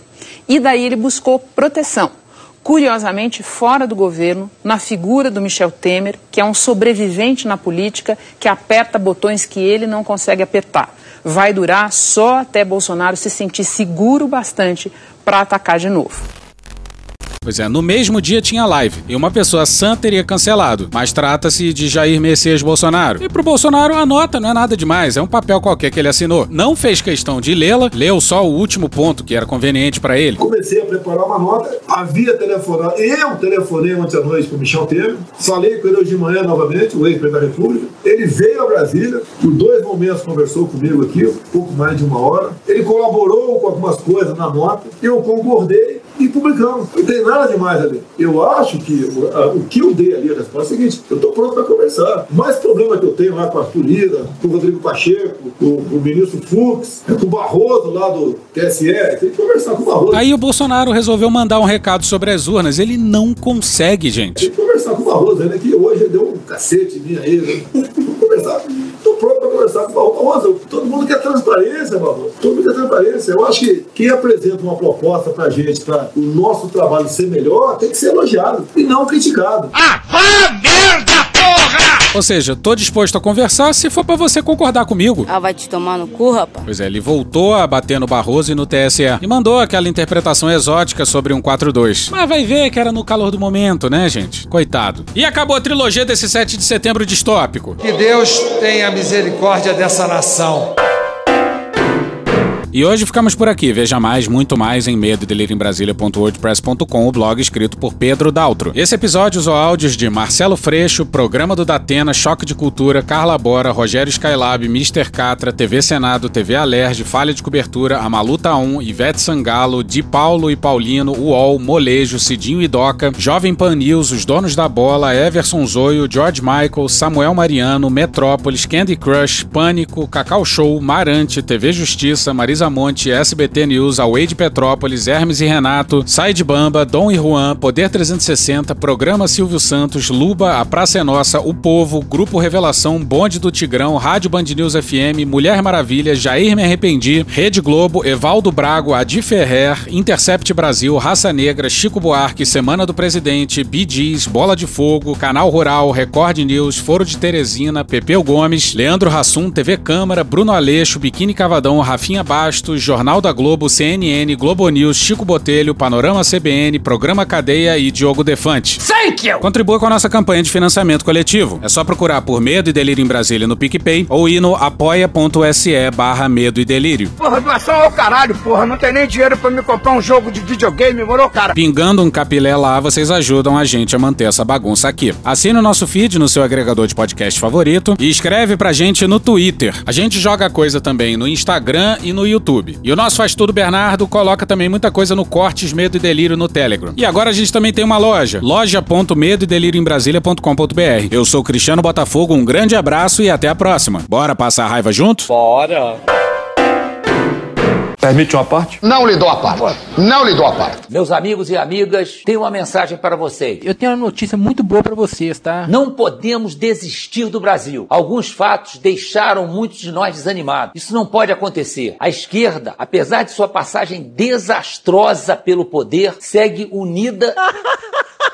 Speaker 41: E daí ele buscou proteção. Curiosamente, fora do governo, na figura do Michel Temer, que é um sobrevivente na política que aperta botões que ele não consegue apertar. Vai durar só até Bolsonaro se sentir seguro bastante para atacar de novo.
Speaker 2: Pois é, no mesmo dia tinha live e uma pessoa sã teria cancelado, mas trata-se de Jair Messias Bolsonaro. E pro Bolsonaro a nota não é nada demais, é um papel qualquer que ele assinou. Não fez questão de lê-la, leu só o último ponto que era conveniente para ele.
Speaker 24: Comecei a preparar uma nota, havia telefonado, eu telefonei ontem à noite pro Michel Temer, falei com ele hoje de manhã novamente, o ex-presidente da República. Ele veio a Brasília, por dois momentos conversou comigo aqui, um pouco mais de uma hora. Ele colaborou com algumas coisas na nota, eu concordei e publicamos. Não tem nada demais ali. Eu acho que o, a, o que eu dei ali a resposta é o seguinte: eu estou pronto para conversar. Mais problema que eu tenho lá com a Arthur Lira, com o Rodrigo Pacheco, com o ministro Fux, com o Barroso lá do TSE, tem que conversar com o Barroso.
Speaker 2: Aí o Bolsonaro resolveu mandar um recado sobre as urnas. Ele não consegue, gente.
Speaker 24: Tem que conversar com o Barroso, né? Que hoje deu um cacete mim aí, né? Vamos conversar. Estou pronto para conversar com o Barroso. Todo mundo quer transparência, Barroso. Todo mundo quer transparência. Eu acho que quem apresenta uma proposta para a gente, para o nosso trabalho ser melhor, tem que ser elogiado e não criticado.
Speaker 14: Ah, merda, porra!
Speaker 2: Ou seja, tô disposto a conversar se for para você concordar comigo.
Speaker 45: Ah, vai te tomar no cu, rapaz?
Speaker 2: Pois é, ele voltou a bater no Barroso e no TSE e mandou aquela interpretação exótica sobre um 4-2. Mas vai ver que era no calor do momento, né, gente? Coitado. E acabou a trilogia desse 7 de setembro distópico.
Speaker 46: Que Deus tenha misericórdia dessa nação.
Speaker 2: E hoje ficamos por aqui. Veja mais, muito mais em medo Brasília.wordpress.com, o blog escrito por Pedro Daltro. Esse episódio usou áudios de Marcelo Freixo, Programa do Datena, Choque de Cultura, Carla Bora, Rogério Skylab, Mr. Catra, TV Senado, TV Alerj, Falha de Cobertura, Amaluta 1, Ivete Sangalo, Di Paulo e Paulino, UOL, Molejo, Cidinho e Doca, Jovem Pan News, Os Donos da Bola, Everson Zoio, George Michael, Samuel Mariano, Metrópolis, Candy Crush, Pânico, Cacau Show, Marante, TV Justiça, Marisa Monte, SBT News, Away de Petrópolis, Hermes e Renato, Sai de Bamba, Dom e Juan, Poder 360, Programa Silvio Santos, Luba, A Praça é Nossa, O Povo, Grupo Revelação, Bonde do Tigrão, Rádio Band News FM, Mulher Maravilha, Jair Me Arrependi, Rede Globo, Evaldo Brago, Adi Ferrer, Intercept Brasil, Raça Negra, Chico Buarque, Semana do Presidente, Bidis, Bola de Fogo, Canal Rural, Record News, Foro de Teresina, Pepeu Gomes, Leandro Rassum, TV Câmara, Bruno Aleixo, Biquíni Cavadão, Rafinha Bastos, Jornal da Globo, CNN, Globo News, Chico Botelho, Panorama CBN, Programa Cadeia e Diogo Defante.
Speaker 14: Thank you!
Speaker 2: Contribua com a nossa campanha de financiamento coletivo. É só procurar por Medo e Delírio em Brasília no PicPay ou ir no apoia.se barra Medo e Delírio.
Speaker 14: Porra, doação ao caralho, porra. Não tem nem dinheiro pra me comprar um jogo de videogame, morou, cara?
Speaker 2: Pingando um capilé lá, vocês ajudam a gente a manter essa bagunça aqui. Assine o nosso feed no seu agregador de podcast favorito e escreve pra gente no Twitter. A gente joga coisa também no Instagram e no YouTube. E o nosso Faz Tudo Bernardo coloca também muita coisa no Cortes Medo e Delírio no Telegram. E agora a gente também tem uma loja, loja.medo delírio em Brasília.com.br. Eu sou Cristiano Botafogo, um grande abraço e até a próxima. Bora passar a raiva junto?
Speaker 47: Bora!
Speaker 48: Permite uma parte?
Speaker 49: Não lhe dou a parte. Não lhe dou a parte.
Speaker 50: Meus amigos e amigas, tenho uma mensagem para vocês.
Speaker 51: Eu tenho uma notícia muito boa para vocês, tá?
Speaker 50: Não podemos desistir do Brasil. Alguns fatos deixaram muitos de nós desanimados. Isso não pode acontecer. A esquerda, apesar de sua passagem desastrosa pelo poder, segue unida. <laughs>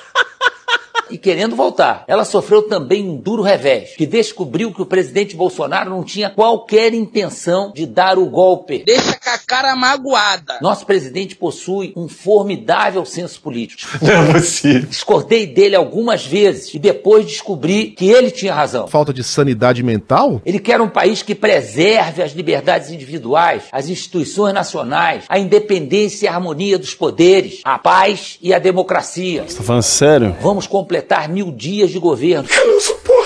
Speaker 50: e querendo voltar. Ela sofreu também um duro revés, que descobriu que o presidente Bolsonaro não tinha qualquer intenção de dar o golpe.
Speaker 23: Deixa com a cara magoada.
Speaker 50: Nosso presidente possui um formidável senso político. <laughs>
Speaker 48: Não é possível.
Speaker 50: Discordei dele algumas vezes e depois descobri que ele tinha razão.
Speaker 48: Falta de sanidade mental?
Speaker 50: Ele quer um país que preserve as liberdades individuais, as instituições nacionais, a independência e a harmonia dos poderes, a paz e a democracia.
Speaker 48: Você tá falando sério?
Speaker 50: Vamos completar mil dias de governo.
Speaker 48: Eu não suporto.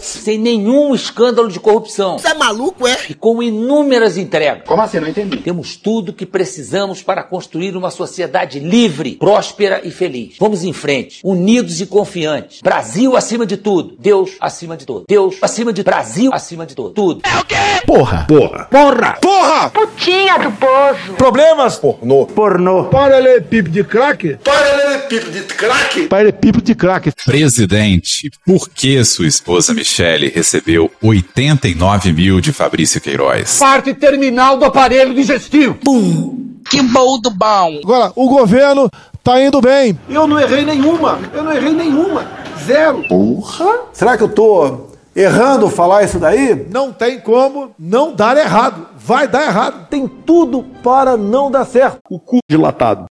Speaker 50: Sem nenhum escândalo de corrupção.
Speaker 52: Você é maluco, é?
Speaker 50: E com inúmeras entregas.
Speaker 52: Como assim? Não entendi.
Speaker 50: Temos tudo que precisamos para construir uma sociedade livre, próspera e feliz. Vamos em frente, unidos e confiantes. Brasil acima de tudo. Deus acima de tudo. Deus acima de Brasil acima de tudo. Tudo.
Speaker 52: É o quê?
Speaker 53: Porra.
Speaker 52: Porra.
Speaker 53: Porra.
Speaker 52: Porra.
Speaker 12: Putinha do poço.
Speaker 53: Problemas?
Speaker 7: Pornô.
Speaker 53: Pornô.
Speaker 7: Paralelepípedo de crack?
Speaker 24: Paralelepípedo de crack?
Speaker 53: Paralelepípedo de crack.
Speaker 54: Presidente, por que sua esposa Michele recebeu 89 mil de Fabrício Queiroz?
Speaker 11: Parte terminal do aparelho digestivo.
Speaker 23: Pum. Que bom do bom.
Speaker 7: Agora, o governo tá indo bem.
Speaker 11: Eu não errei nenhuma. Eu não errei nenhuma. Zero.
Speaker 53: Porra.
Speaker 7: Será que eu tô errando falar isso daí? Não tem como não dar errado. Vai dar errado. Tem tudo para não dar certo.
Speaker 53: O cu dilatado.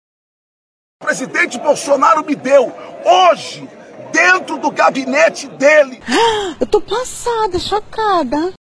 Speaker 24: O presidente Bolsonaro me deu hoje, dentro do gabinete dele. <gasps>
Speaker 12: Eu tô passada, chocada.